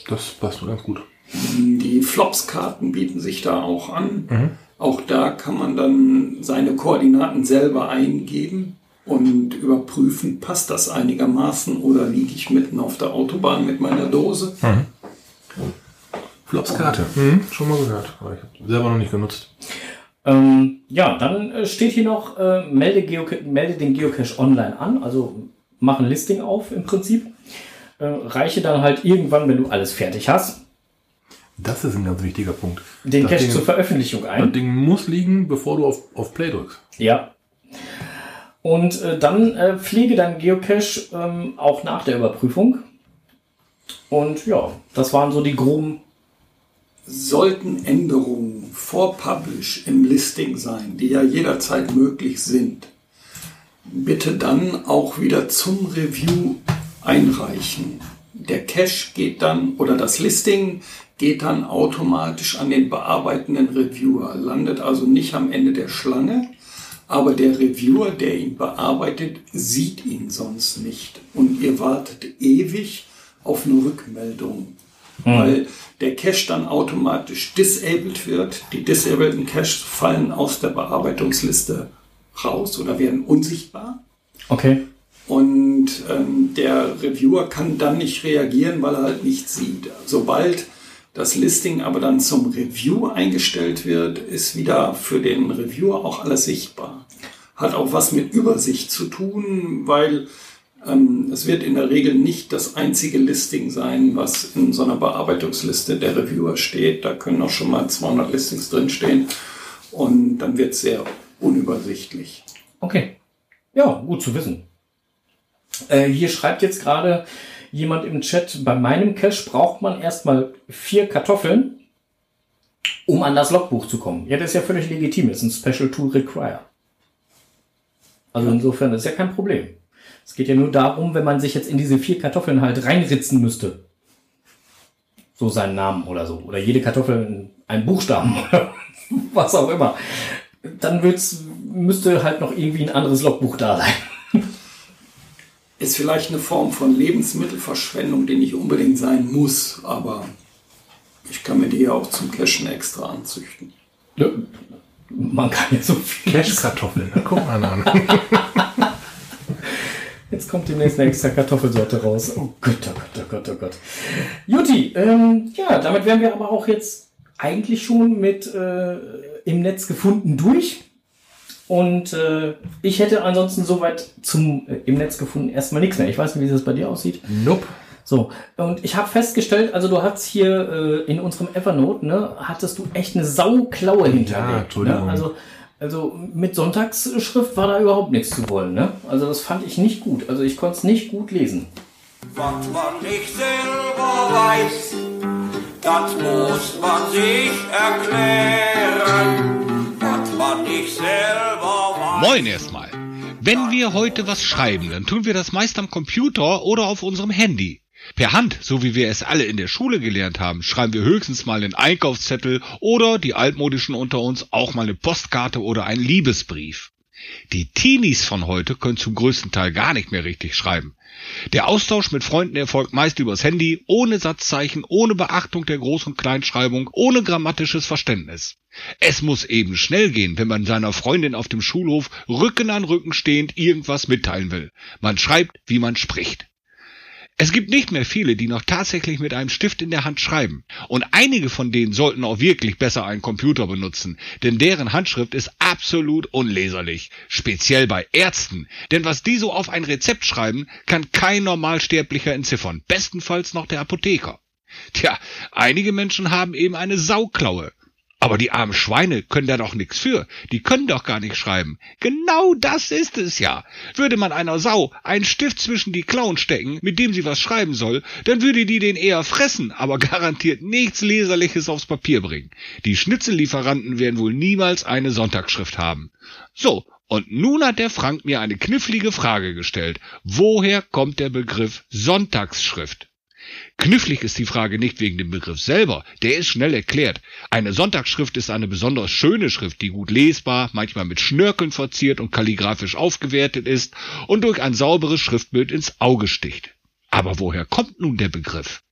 [SPEAKER 1] Das passt ganz gut.
[SPEAKER 3] Die Flops-Karten bieten sich da auch an. Auch da kann man dann seine Koordinaten selber eingeben und überprüfen, passt das einigermaßen oder liege ich mitten auf der Autobahn mit meiner Dose.
[SPEAKER 1] Flops Karte. Mhm, schon mal gehört. Aber ich habe selber noch nicht genutzt.
[SPEAKER 2] Ähm, ja, dann äh, steht hier noch, äh, melde, melde den Geocache online an, also mach ein Listing auf im Prinzip. Äh, reiche dann halt irgendwann, wenn du alles fertig hast,
[SPEAKER 1] Das ist ein ganz wichtiger Punkt.
[SPEAKER 2] den
[SPEAKER 1] das
[SPEAKER 2] Cache
[SPEAKER 1] Ding,
[SPEAKER 2] zur Veröffentlichung
[SPEAKER 1] Das
[SPEAKER 2] ein.
[SPEAKER 1] Ding muss liegen, bevor du auf, auf Play drückst.
[SPEAKER 2] Ja. Und äh, dann äh, pflege dein Geocache ähm, auch nach der Überprüfung. Und ja, das waren so die groben.
[SPEAKER 3] Sollten Änderungen vor Publish im Listing sein, die ja jederzeit möglich sind, bitte dann auch wieder zum Review einreichen. Der Cache geht dann oder das Listing geht dann automatisch an den bearbeitenden Reviewer, landet also nicht am Ende der Schlange, aber der Reviewer, der ihn bearbeitet, sieht ihn sonst nicht und ihr wartet ewig auf eine Rückmeldung, weil der Cache dann automatisch disabled wird. Die disableden Caches fallen aus der Bearbeitungsliste raus oder werden unsichtbar.
[SPEAKER 2] Okay.
[SPEAKER 3] Und ähm, der Reviewer kann dann nicht reagieren, weil er halt nichts sieht. Sobald das Listing aber dann zum Review eingestellt wird, ist wieder für den Reviewer auch alles sichtbar. Hat auch was mit Übersicht zu tun, weil es wird in der Regel nicht das einzige Listing sein, was in so einer Bearbeitungsliste der Reviewer steht. Da können auch schon mal 200 Listings drinstehen und dann wird es sehr unübersichtlich.
[SPEAKER 2] Okay. Ja, gut zu wissen. Äh, hier schreibt jetzt gerade jemand im Chat, bei meinem Cache braucht man erstmal vier Kartoffeln, um an das Logbuch zu kommen. Ja, das ist ja völlig legitim. Das ist ein Special Tool Require. Also insofern ist ja kein Problem. Es geht ja nur darum, wenn man sich jetzt in diese vier Kartoffeln halt reinritzen müsste. So seinen Namen oder so. Oder jede Kartoffel in einen Buchstaben oder was auch immer. Dann wird's, müsste halt noch irgendwie ein anderes Logbuch da sein.
[SPEAKER 3] Ist vielleicht eine Form von Lebensmittelverschwendung, die nicht unbedingt sein muss, aber ich kann mir die ja auch zum Cashen extra anzüchten.
[SPEAKER 2] Ja, Man kann ja so viel.
[SPEAKER 1] Cash-Kartoffeln, guck mal an.
[SPEAKER 2] Jetzt kommt demnächst eine extra Kartoffelsorte raus. Oh Gott, oh Gott, oh Gott, oh Gott. Juti, ähm, ja, damit wären wir aber auch jetzt eigentlich schon mit äh, im Netz gefunden durch. Und äh, ich hätte ansonsten soweit zum äh, im Netz gefunden erstmal nichts mehr. Ich weiß nicht, wie das bei dir aussieht.
[SPEAKER 1] Nope.
[SPEAKER 2] So, und ich habe festgestellt, also du hast hier äh, in unserem Evernote, ne, hattest du echt eine sauklaue hinterlegt.
[SPEAKER 1] Entschuldigung.
[SPEAKER 2] Ne? Also, also mit Sonntagsschrift war da überhaupt nichts zu wollen. Ne? Also das fand ich nicht gut. Also ich konnte es nicht gut lesen.
[SPEAKER 5] Was man nicht selber weiß, das muss man sich erklären. Was man nicht selber weiß.
[SPEAKER 6] Moin erstmal. Wenn wir heute was schreiben, dann tun wir das meist am Computer oder auf unserem Handy. Per Hand, so wie wir es alle in der Schule gelernt haben, schreiben wir höchstens mal einen Einkaufszettel oder die altmodischen unter uns auch mal eine Postkarte oder einen Liebesbrief. Die Teenies von heute können zum größten Teil gar nicht mehr richtig schreiben. Der Austausch mit Freunden erfolgt meist übers Handy, ohne Satzzeichen, ohne Beachtung der Groß- und Kleinschreibung, ohne grammatisches Verständnis. Es muss eben schnell gehen, wenn man seiner Freundin auf dem Schulhof Rücken an Rücken stehend irgendwas mitteilen will. Man schreibt, wie man spricht. Es gibt nicht mehr viele, die noch tatsächlich mit einem Stift in der Hand schreiben. Und einige von denen sollten auch wirklich besser einen Computer benutzen, denn deren Handschrift ist absolut unleserlich. Speziell bei Ärzten. Denn was die so auf ein Rezept schreiben, kann kein Normalsterblicher entziffern. Bestenfalls noch der Apotheker. Tja, einige Menschen haben eben eine Sauklaue. Aber die armen Schweine können da doch nichts für. Die können doch gar nicht schreiben. Genau das ist es ja. Würde man einer Sau einen Stift zwischen die Klauen stecken, mit dem sie was schreiben soll, dann würde die den eher fressen, aber garantiert nichts Leserliches aufs Papier bringen. Die Schnitzellieferanten werden wohl niemals eine Sonntagsschrift haben. So, und nun hat der Frank mir eine knifflige Frage gestellt. Woher kommt der Begriff Sonntagsschrift? Knifflig ist die Frage nicht wegen dem Begriff selber, der ist schnell erklärt. Eine Sonntagsschrift ist eine besonders schöne Schrift, die gut lesbar, manchmal mit Schnörkeln verziert und kalligrafisch aufgewertet ist und durch ein sauberes Schriftbild ins Auge sticht. Aber woher kommt nun der Begriff?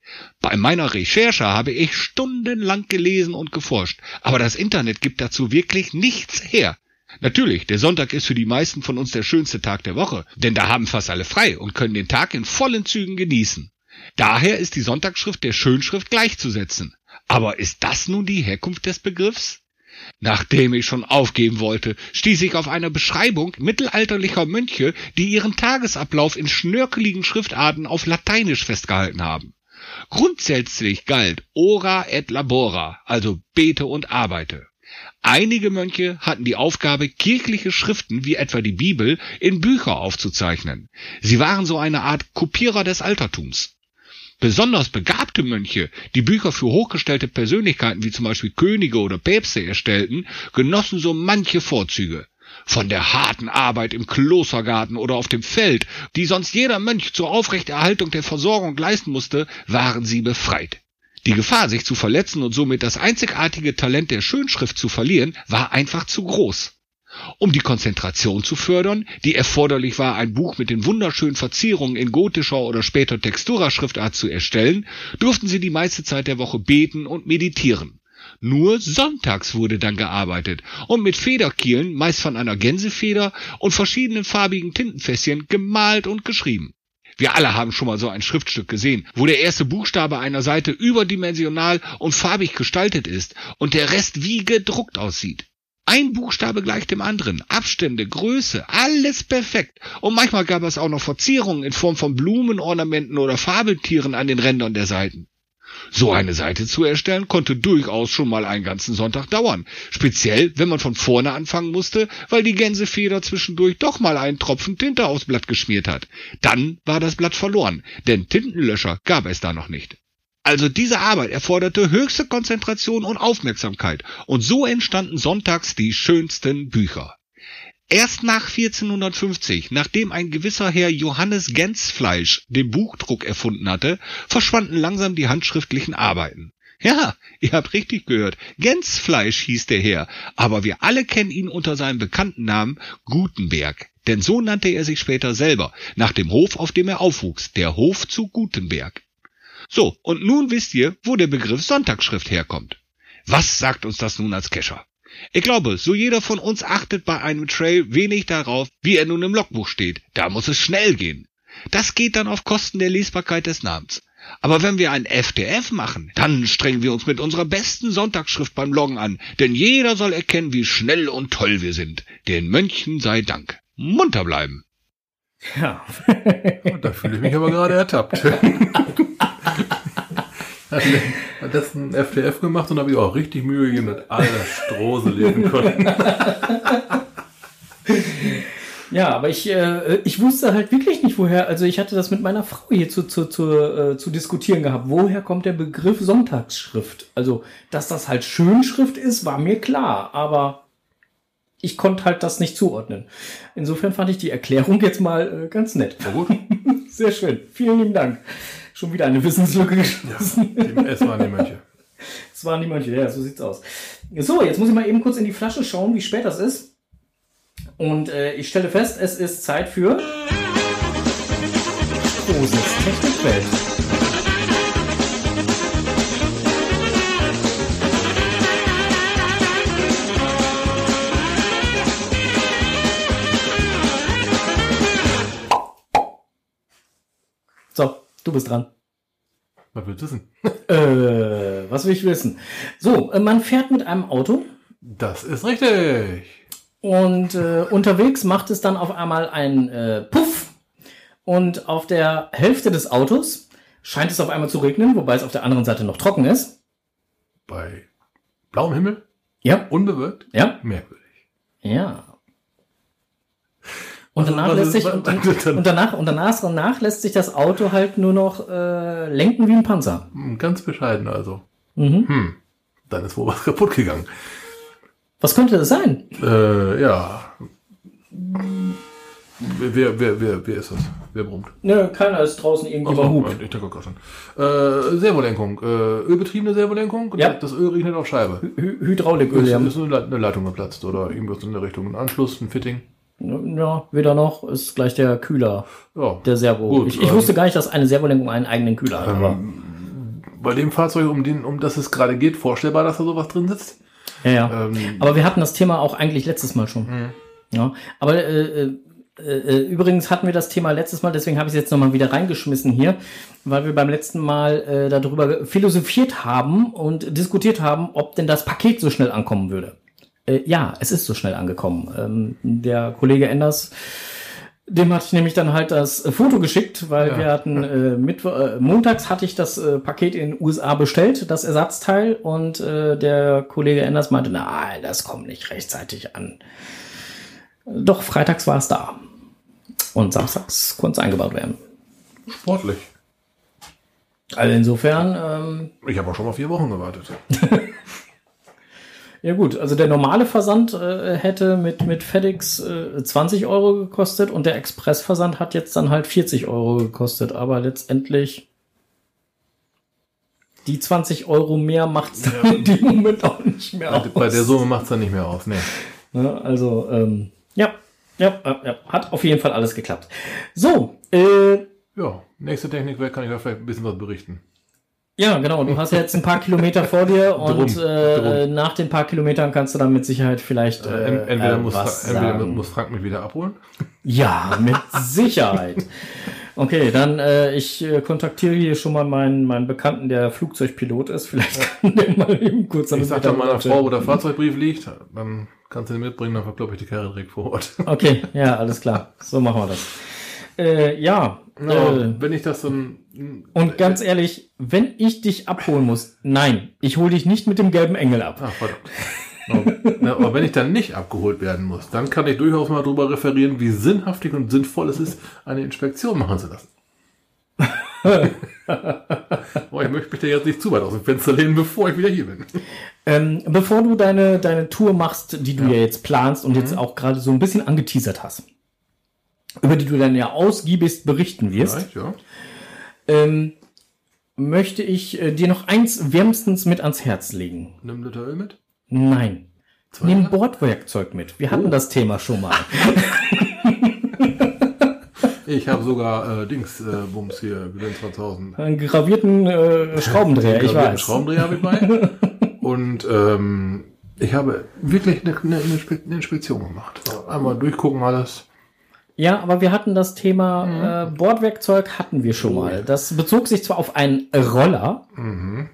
[SPEAKER 6] Bei meiner Recherche habe ich stundenlang gelesen und geforscht, aber das Internet gibt dazu wirklich nichts her. Natürlich, der Sonntag ist für die meisten von uns der schönste Tag der Woche, denn da haben fast alle frei und können den Tag in vollen Zügen genießen. Daher ist die Sonntagsschrift der Schönschrift gleichzusetzen. Aber ist das nun die Herkunft des Begriffs? Nachdem ich schon aufgeben wollte, stieß ich auf eine Beschreibung mittelalterlicher Mönche, die ihren Tagesablauf in schnörkeligen Schriftarten auf Lateinisch festgehalten haben. Grundsätzlich galt ora et labora, also bete und arbeite. Einige Mönche hatten die Aufgabe, kirchliche Schriften wie etwa die Bibel in Bücher aufzuzeichnen. Sie waren so eine Art Kopierer des Altertums. Besonders begabte Mönche, die Bücher für hochgestellte Persönlichkeiten wie zum Beispiel Könige oder Päpste erstellten, genossen so manche Vorzüge. Von der harten Arbeit im Klostergarten oder auf dem Feld, die sonst jeder Mönch zur Aufrechterhaltung der Versorgung leisten musste, waren sie befreit. Die Gefahr, sich zu verletzen und somit das einzigartige Talent der Schönschrift zu verlieren, war einfach zu groß. Um die Konzentration zu fördern, die erforderlich war, ein Buch mit den wunderschönen Verzierungen in gotischer oder später Textura-Schriftart zu erstellen, durften sie die meiste Zeit der Woche beten und meditieren. Nur sonntags wurde dann gearbeitet und mit Federkielen, meist von einer Gänsefeder und verschiedenen farbigen Tintenfässchen gemalt und geschrieben. Wir alle haben schon mal so ein Schriftstück gesehen, wo der erste Buchstabe einer Seite überdimensional und farbig gestaltet ist und der Rest wie gedruckt aussieht. Ein Buchstabe gleich dem anderen, Abstände, Größe, alles perfekt. Und manchmal gab es auch noch Verzierungen in Form von Blumenornamenten oder Fabeltieren an den Rändern der Seiten. So eine Seite zu erstellen konnte durchaus schon mal einen ganzen Sonntag dauern. Speziell, wenn man von vorne anfangen musste, weil die Gänsefeder zwischendurch doch mal einen Tropfen Tinte aufs Blatt geschmiert hat. Dann war das Blatt verloren, denn Tintenlöscher gab es da noch nicht. Also diese Arbeit erforderte höchste Konzentration und Aufmerksamkeit und so entstanden sonntags die schönsten Bücher. Erst nach 1450, nachdem ein gewisser Herr Johannes Gensfleisch den Buchdruck erfunden hatte, verschwanden langsam die handschriftlichen Arbeiten. Ja, ihr habt richtig gehört, Gensfleisch hieß der Herr, aber wir alle kennen ihn unter seinem bekannten Namen Gutenberg. Denn so nannte er sich später selber, nach dem Hof, auf dem er aufwuchs, der Hof zu Gutenberg. So, und nun wisst ihr, wo der Begriff Sonntagsschrift herkommt. Was sagt uns das nun als Kescher? Ich glaube, so jeder von uns achtet bei einem Trail wenig darauf, wie er nun im Logbuch steht. Da muss es schnell gehen. Das geht dann auf Kosten der Lesbarkeit des Namens. Aber wenn wir ein FTF machen, dann strengen wir uns mit unserer besten Sonntagsschrift beim Loggen an, denn jeder soll erkennen, wie schnell und toll wir sind. Den Mönchen sei Dank. Munter bleiben.
[SPEAKER 2] Ja.
[SPEAKER 1] Da fühle ich mich aber gerade ertappt. Hat das ein FTF gemacht und habe ich auch richtig Mühe gegeben, dass alle Strose lesen konnten.
[SPEAKER 2] Ja, aber ich, äh, ich wusste halt wirklich nicht, woher. Also ich hatte das mit meiner Frau hier zu, zu, zu, äh, zu diskutieren gehabt. Woher kommt der Begriff Sonntagsschrift? Also, dass das halt Schönschrift ist, war mir klar, aber ich konnte halt das nicht zuordnen. Insofern fand ich die Erklärung jetzt mal äh, ganz nett. Sehr schön. Vielen lieben Dank. Schon wieder eine Wissenslücke geschlossen.
[SPEAKER 1] die- es waren die Mönche.
[SPEAKER 2] Es waren die Mönche, ja, so sieht's aus. So, jetzt muss ich mal eben kurz in die Flasche schauen, wie spät das ist. Und äh, ich stelle fest, es ist Zeit für Großes Technikwelt. So, du bist dran.
[SPEAKER 1] Was willst du wissen?
[SPEAKER 2] Äh, was will ich wissen? So, äh, man fährt mit einem Auto
[SPEAKER 1] Das ist richtig.
[SPEAKER 2] und äh, unterwegs macht es dann auf einmal einen äh, Puff und auf der Hälfte des Autos scheint es auf einmal zu regnen, wobei es auf der anderen Seite noch trocken ist.
[SPEAKER 1] Bei blauem Himmel,
[SPEAKER 2] Ja,
[SPEAKER 1] unbewölkt,
[SPEAKER 2] ja,
[SPEAKER 1] merkwürdig.
[SPEAKER 2] ja. Und danach lässt sich und, danach und danach, danach lässt sich das Auto halt nur noch äh, lenken wie ein Panzer.
[SPEAKER 1] Hm, Ganz bescheiden also.
[SPEAKER 2] Mhm.
[SPEAKER 1] Hm. Dann ist wohl was kaputt gegangen.
[SPEAKER 2] Was könnte das sein?
[SPEAKER 1] Äh, ja. Wer, wer, wer, wer ist das? Wer brummt?
[SPEAKER 2] Nö, keiner ist draußen irgendwie mal hupt.
[SPEAKER 1] ich denke gerade schon. Äh, Servolenkung. Äh, ölbetriebene Servolenkung.
[SPEAKER 2] Ja.
[SPEAKER 1] Das Öl regnet auf Scheibe.
[SPEAKER 2] Hy Hydrauliköl,
[SPEAKER 1] Ist,
[SPEAKER 2] ja.
[SPEAKER 1] ist eine Leitung geplatzt oder irgendwas in der Richtung. Ein Anschluss, ein Fitting.
[SPEAKER 2] Ja, weder noch, ist gleich der Kühler,
[SPEAKER 1] Ja.
[SPEAKER 2] der Servo.
[SPEAKER 1] Gut,
[SPEAKER 2] ich ich
[SPEAKER 1] ähm,
[SPEAKER 2] wusste gar nicht, dass eine Servolenkung einen eigenen Kühler hat. Aber,
[SPEAKER 1] Bei dem Fahrzeug, um, den, um das es gerade geht, vorstellbar, dass da sowas drin sitzt.
[SPEAKER 2] ja, ja.
[SPEAKER 1] Ähm,
[SPEAKER 2] aber wir hatten das Thema auch eigentlich letztes Mal schon. Ja, aber äh, äh, äh, übrigens hatten wir das Thema letztes Mal, deswegen habe ich es jetzt nochmal wieder reingeschmissen hier, weil wir beim letzten Mal äh, darüber philosophiert haben und diskutiert haben, ob denn das Paket so schnell ankommen würde. Äh, ja, es ist so schnell angekommen. Ähm, der Kollege Enders, dem hatte ich nämlich dann halt das äh, Foto geschickt, weil
[SPEAKER 1] Ja.
[SPEAKER 2] wir hatten äh, Mittwo äh, montags hatte ich das äh, Paket in den USA bestellt, das Ersatzteil, und äh, der Kollege Enders meinte, na, das kommt nicht rechtzeitig an. Doch, freitags war es da. Und samstags konnte es eingebaut werden.
[SPEAKER 1] sportlich.
[SPEAKER 2] Also insofern, ähm,
[SPEAKER 1] Ich habe auch schon mal vier Wochen gewartet.
[SPEAKER 2] ja gut, also der normale Versand äh, hätte mit, mit FedEx äh, 20 Euro gekostet und der Expressversand hat jetzt dann halt 40 Euro gekostet. Aber letztendlich die 20 Euro mehr macht es dann in dem Moment auch nicht mehr aus.
[SPEAKER 1] Bei der Summe macht es dann nicht mehr aus.
[SPEAKER 2] Ne, also, ähm, ja, ja, ja, ja, hat auf jeden Fall alles geklappt. So, äh,
[SPEAKER 1] Ja, nächste Technikwelt kann ich da vielleicht ein bisschen was berichten.
[SPEAKER 2] Ja, genau. Du hast ja jetzt ein paar Kilometer vor dir und
[SPEAKER 1] Drum,
[SPEAKER 2] äh,
[SPEAKER 1] drum.
[SPEAKER 2] äh, nach den paar Kilometern kannst du dann mit Sicherheit vielleicht äh,
[SPEAKER 1] Ent- entweder,
[SPEAKER 2] äh,
[SPEAKER 1] muss, entweder muss Frank mich wieder abholen.
[SPEAKER 2] Ja, mit Sicherheit. Okay, dann äh, ich äh, kontaktiere hier schon mal meinen, meinen Bekannten, der Flugzeugpilot ist. Vielleicht kann der mal eben kurz
[SPEAKER 1] Ich sag dann meiner Frau, wo der Fahrzeugbrief liegt, dann kannst du den mitbringen, dann verkloppe ich die Karre direkt vor Ort.
[SPEAKER 2] Okay, ja, alles klar. So machen wir das. Äh, ja.
[SPEAKER 1] Ja,
[SPEAKER 2] Äh,
[SPEAKER 1] wenn ich das dann.
[SPEAKER 2] und ganz ehrlich, wenn ich dich abholen muss, nein, ich hole dich nicht mit dem gelben Engel ab.
[SPEAKER 1] Ach, verdammt. Aber- Na, aber wenn ich dann nicht abgeholt werden muss, dann kann ich durchaus mal darüber referieren, wie sinnhaftig und sinnvoll es ist, eine Inspektion machen zu lassen. Aber ich möchte mich da jetzt nicht zu weit aus dem Fenster lehnen, bevor ich wieder hier bin.
[SPEAKER 2] Ähm, bevor du deine, deine Tour machst, die du ja, jetzt planst und jetzt auch gerade so ein bisschen angeteasert hast, über die du dann ja ausgiebigst berichten wirst,
[SPEAKER 1] ja.
[SPEAKER 2] ähm, möchte ich äh, dir noch eins wärmstens mit ans Herz legen.
[SPEAKER 1] Nimm Liter Öl mit.
[SPEAKER 2] Nein.
[SPEAKER 1] Zwei
[SPEAKER 2] Nimm? Bordwerkzeug mit. Wir hatten
[SPEAKER 1] Oh.
[SPEAKER 2] das Thema schon mal.
[SPEAKER 1] Ich habe sogar äh, Dings, äh, Bums hier, Gewinn 2000.
[SPEAKER 2] Einen gravierten äh, Schraubendreher, ich
[SPEAKER 1] Gravierten
[SPEAKER 2] weiß.
[SPEAKER 1] Schraubendreher habe ich bei. Und ähm, ich habe wirklich eine, eine, eine Inspektion gemacht. Einmal durchgucken alles.
[SPEAKER 2] Ja, aber wir hatten das Thema äh, Bordwerkzeug hatten wir schon mal. Das bezog sich zwar auf einen Roller,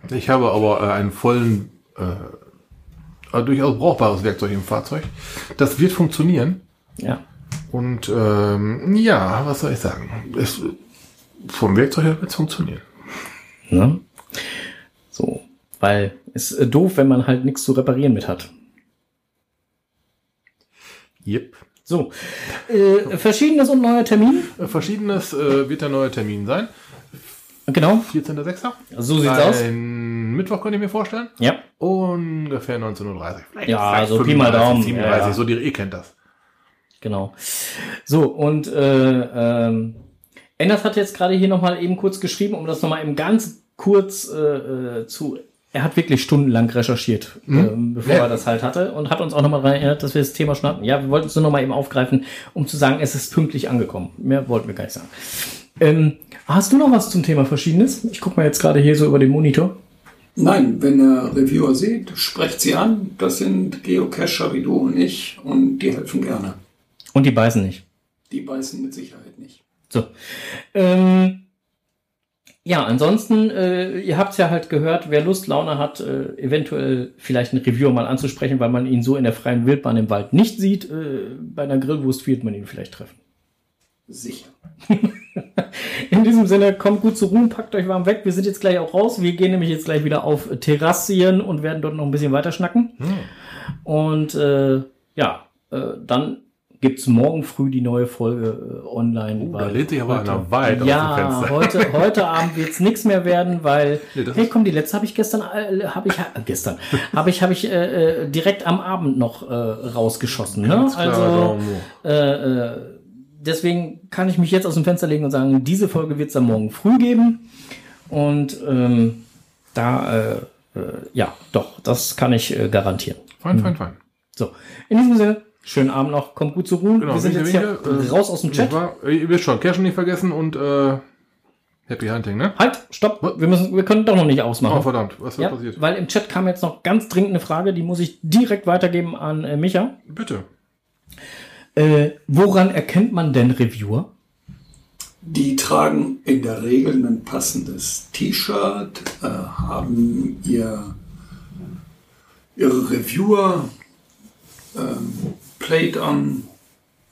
[SPEAKER 1] Ich habe aber äh, einen vollen, äh, äh, durchaus brauchbares Werkzeug im Fahrzeug. Das wird funktionieren.
[SPEAKER 2] ja,
[SPEAKER 1] Und ähm, ja, was soll ich sagen? Es, vom Werkzeug her wird es funktionieren.
[SPEAKER 2] Ne? So, weil ist äh, doof, wenn man halt nichts zu reparieren mit hat.
[SPEAKER 1] Yep.
[SPEAKER 2] So, äh, verschiedenes und neuer Termin.
[SPEAKER 1] Äh, Verschiedenes äh, wird der neue Termin sein.
[SPEAKER 2] Genau,
[SPEAKER 1] 14.06.
[SPEAKER 2] so sieht's aus.
[SPEAKER 1] Ein Mittwoch könnte ich mir vorstellen.
[SPEAKER 2] Ja,
[SPEAKER 1] Ungefähr 19.30 Uhr. Vielleicht,
[SPEAKER 2] Ja,
[SPEAKER 1] vielleicht
[SPEAKER 2] so Pi mal Daumen.
[SPEAKER 1] 37,
[SPEAKER 2] Ja, ja.
[SPEAKER 1] so die, ihr kennt das.
[SPEAKER 2] genau. So, und äh, ähm, Enders hat jetzt gerade hier nochmal eben kurz geschrieben, um das nochmal eben ganz kurz äh, äh, zu. Er hat wirklich stundenlang recherchiert, ähm, bevor
[SPEAKER 1] Ja.
[SPEAKER 2] er das halt hatte und hat uns auch nochmal daran erinnert, dass wir das Thema schon hatten. Ja, wir wollten es nur nochmal eben aufgreifen, um zu sagen, es ist pünktlich angekommen. Mehr wollten wir gar nicht sagen. Ähm, hast du noch was zum Thema Verschiedenes? Ich gucke mal jetzt gerade hier so über den Monitor.
[SPEAKER 3] Nein, wenn ihr Reviewer seht, sprecht sie an. Das sind Geocacher wie du und ich und die helfen gerne.
[SPEAKER 2] Und die beißen nicht.
[SPEAKER 3] Die beißen mit Sicherheit nicht.
[SPEAKER 2] So. Ähm, ja, ansonsten, äh, ihr habt es ja halt gehört, wer Lust, Laune hat, äh, eventuell vielleicht einen Reviewer mal anzusprechen, weil man ihn so in der freien Wildbahn im Wald nicht sieht. Äh, bei einer Grillwurst wird man ihn vielleicht treffen.
[SPEAKER 3] Sicher.
[SPEAKER 2] In diesem Sinne, kommt gut zur Ruhe, packt euch warm weg. Wir sind jetzt gleich auch raus. Wir gehen nämlich jetzt gleich wieder auf Terrassien und werden dort noch ein bisschen weiter schnacken. Und äh, ja, äh, dann gibt's morgen früh die neue Folge äh, online.
[SPEAKER 1] Uh, da lehnt sich aber einer weit aus dem
[SPEAKER 2] ja,
[SPEAKER 1] Fenster.
[SPEAKER 2] heute, heute Abend wird's nichts mehr werden, weil
[SPEAKER 1] Nee,
[SPEAKER 2] hey, komm, die letzte habe ich gestern, äh, habe ich äh, gestern, habe ich, habe ich äh, äh, direkt am Abend noch äh, rausgeschossen. Ne?
[SPEAKER 1] Ganz klar,
[SPEAKER 2] Also äh, äh, deswegen kann ich mich jetzt aus dem Fenster legen und sagen, diese Folge wird's dann morgen früh geben. Und ähm, da, äh, äh, ja, doch, das kann ich äh, garantieren.
[SPEAKER 1] Fein, fein, fein.
[SPEAKER 2] So, in diesem Sinne, Schönen Abend noch. Kommt gut zur Ruhe.
[SPEAKER 1] Genau,
[SPEAKER 2] Wir sind jetzt hier
[SPEAKER 1] äh,
[SPEAKER 2] raus aus dem Chat.
[SPEAKER 1] Wahr? Ihr wisst schon, Cashen nicht vergessen und äh, Happy Hunting, ne?
[SPEAKER 2] Halt, stopp. Wir, müssen, wir können doch noch nicht ausmachen.
[SPEAKER 1] Oh, verdammt, was ist
[SPEAKER 2] ja,
[SPEAKER 1] passiert?
[SPEAKER 2] weil im Chat kam jetzt noch ganz dringend eine Frage, die muss ich direkt weitergeben an äh, Micha.
[SPEAKER 1] Bitte.
[SPEAKER 2] Äh, woran erkennt man denn Reviewer?
[SPEAKER 3] Die tragen in der Regel ein passendes T-Shirt, äh, haben ihr, ihre Reviewer ähm, Plate an.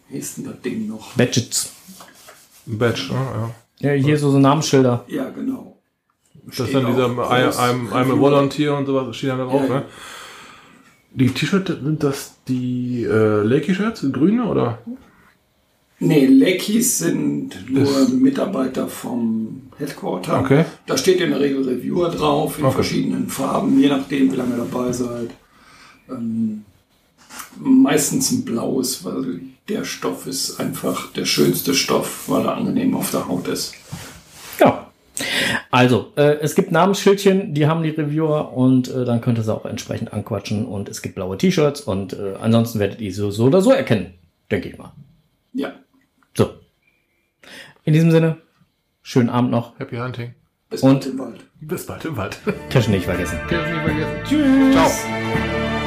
[SPEAKER 3] Wie ist denn das Ding noch?
[SPEAKER 2] Badgets.
[SPEAKER 1] Badge, ne? Ja.
[SPEAKER 2] Ja, hier so, so Namensschilder.
[SPEAKER 3] Ja, genau.
[SPEAKER 1] Das
[SPEAKER 3] Steht
[SPEAKER 1] ist dann dieser I'm, I'm. Volunteer und sowas steht dann da drauf,
[SPEAKER 3] Ja, ja.
[SPEAKER 1] ne? Die T-Shirts, sind das die äh, Lakey-Shirts, die grüne oder?
[SPEAKER 3] Nee, Leckies sind nur Mitarbeiter vom Headquarter.
[SPEAKER 1] Okay.
[SPEAKER 3] Da steht in der Regel Reviewer drauf, in
[SPEAKER 1] Okay.
[SPEAKER 3] verschiedenen Farben, je nachdem, wie lange ihr dabei seid. Ähm, meistens ein blaues, weil der Stoff ist einfach der schönste Stoff, weil er angenehm auf der Haut ist.
[SPEAKER 2] Ja. Also, äh, es gibt Namensschildchen, die haben die Reviewer und äh, dann könnt ihr sie auch entsprechend anquatschen und es gibt blaue T-Shirts und äh, ansonsten werdet ihr sie so oder so erkennen, denke ich mal.
[SPEAKER 3] Ja,
[SPEAKER 2] So. In diesem Sinne, schönen Abend noch.
[SPEAKER 1] Happy Hunting.
[SPEAKER 3] bis
[SPEAKER 2] Und-
[SPEAKER 3] bald im Wald.
[SPEAKER 1] Bis bald im Wald.
[SPEAKER 2] Cashen nicht vergessen.
[SPEAKER 1] Cashen nicht vergessen.
[SPEAKER 2] Tschüss.
[SPEAKER 1] Ciao.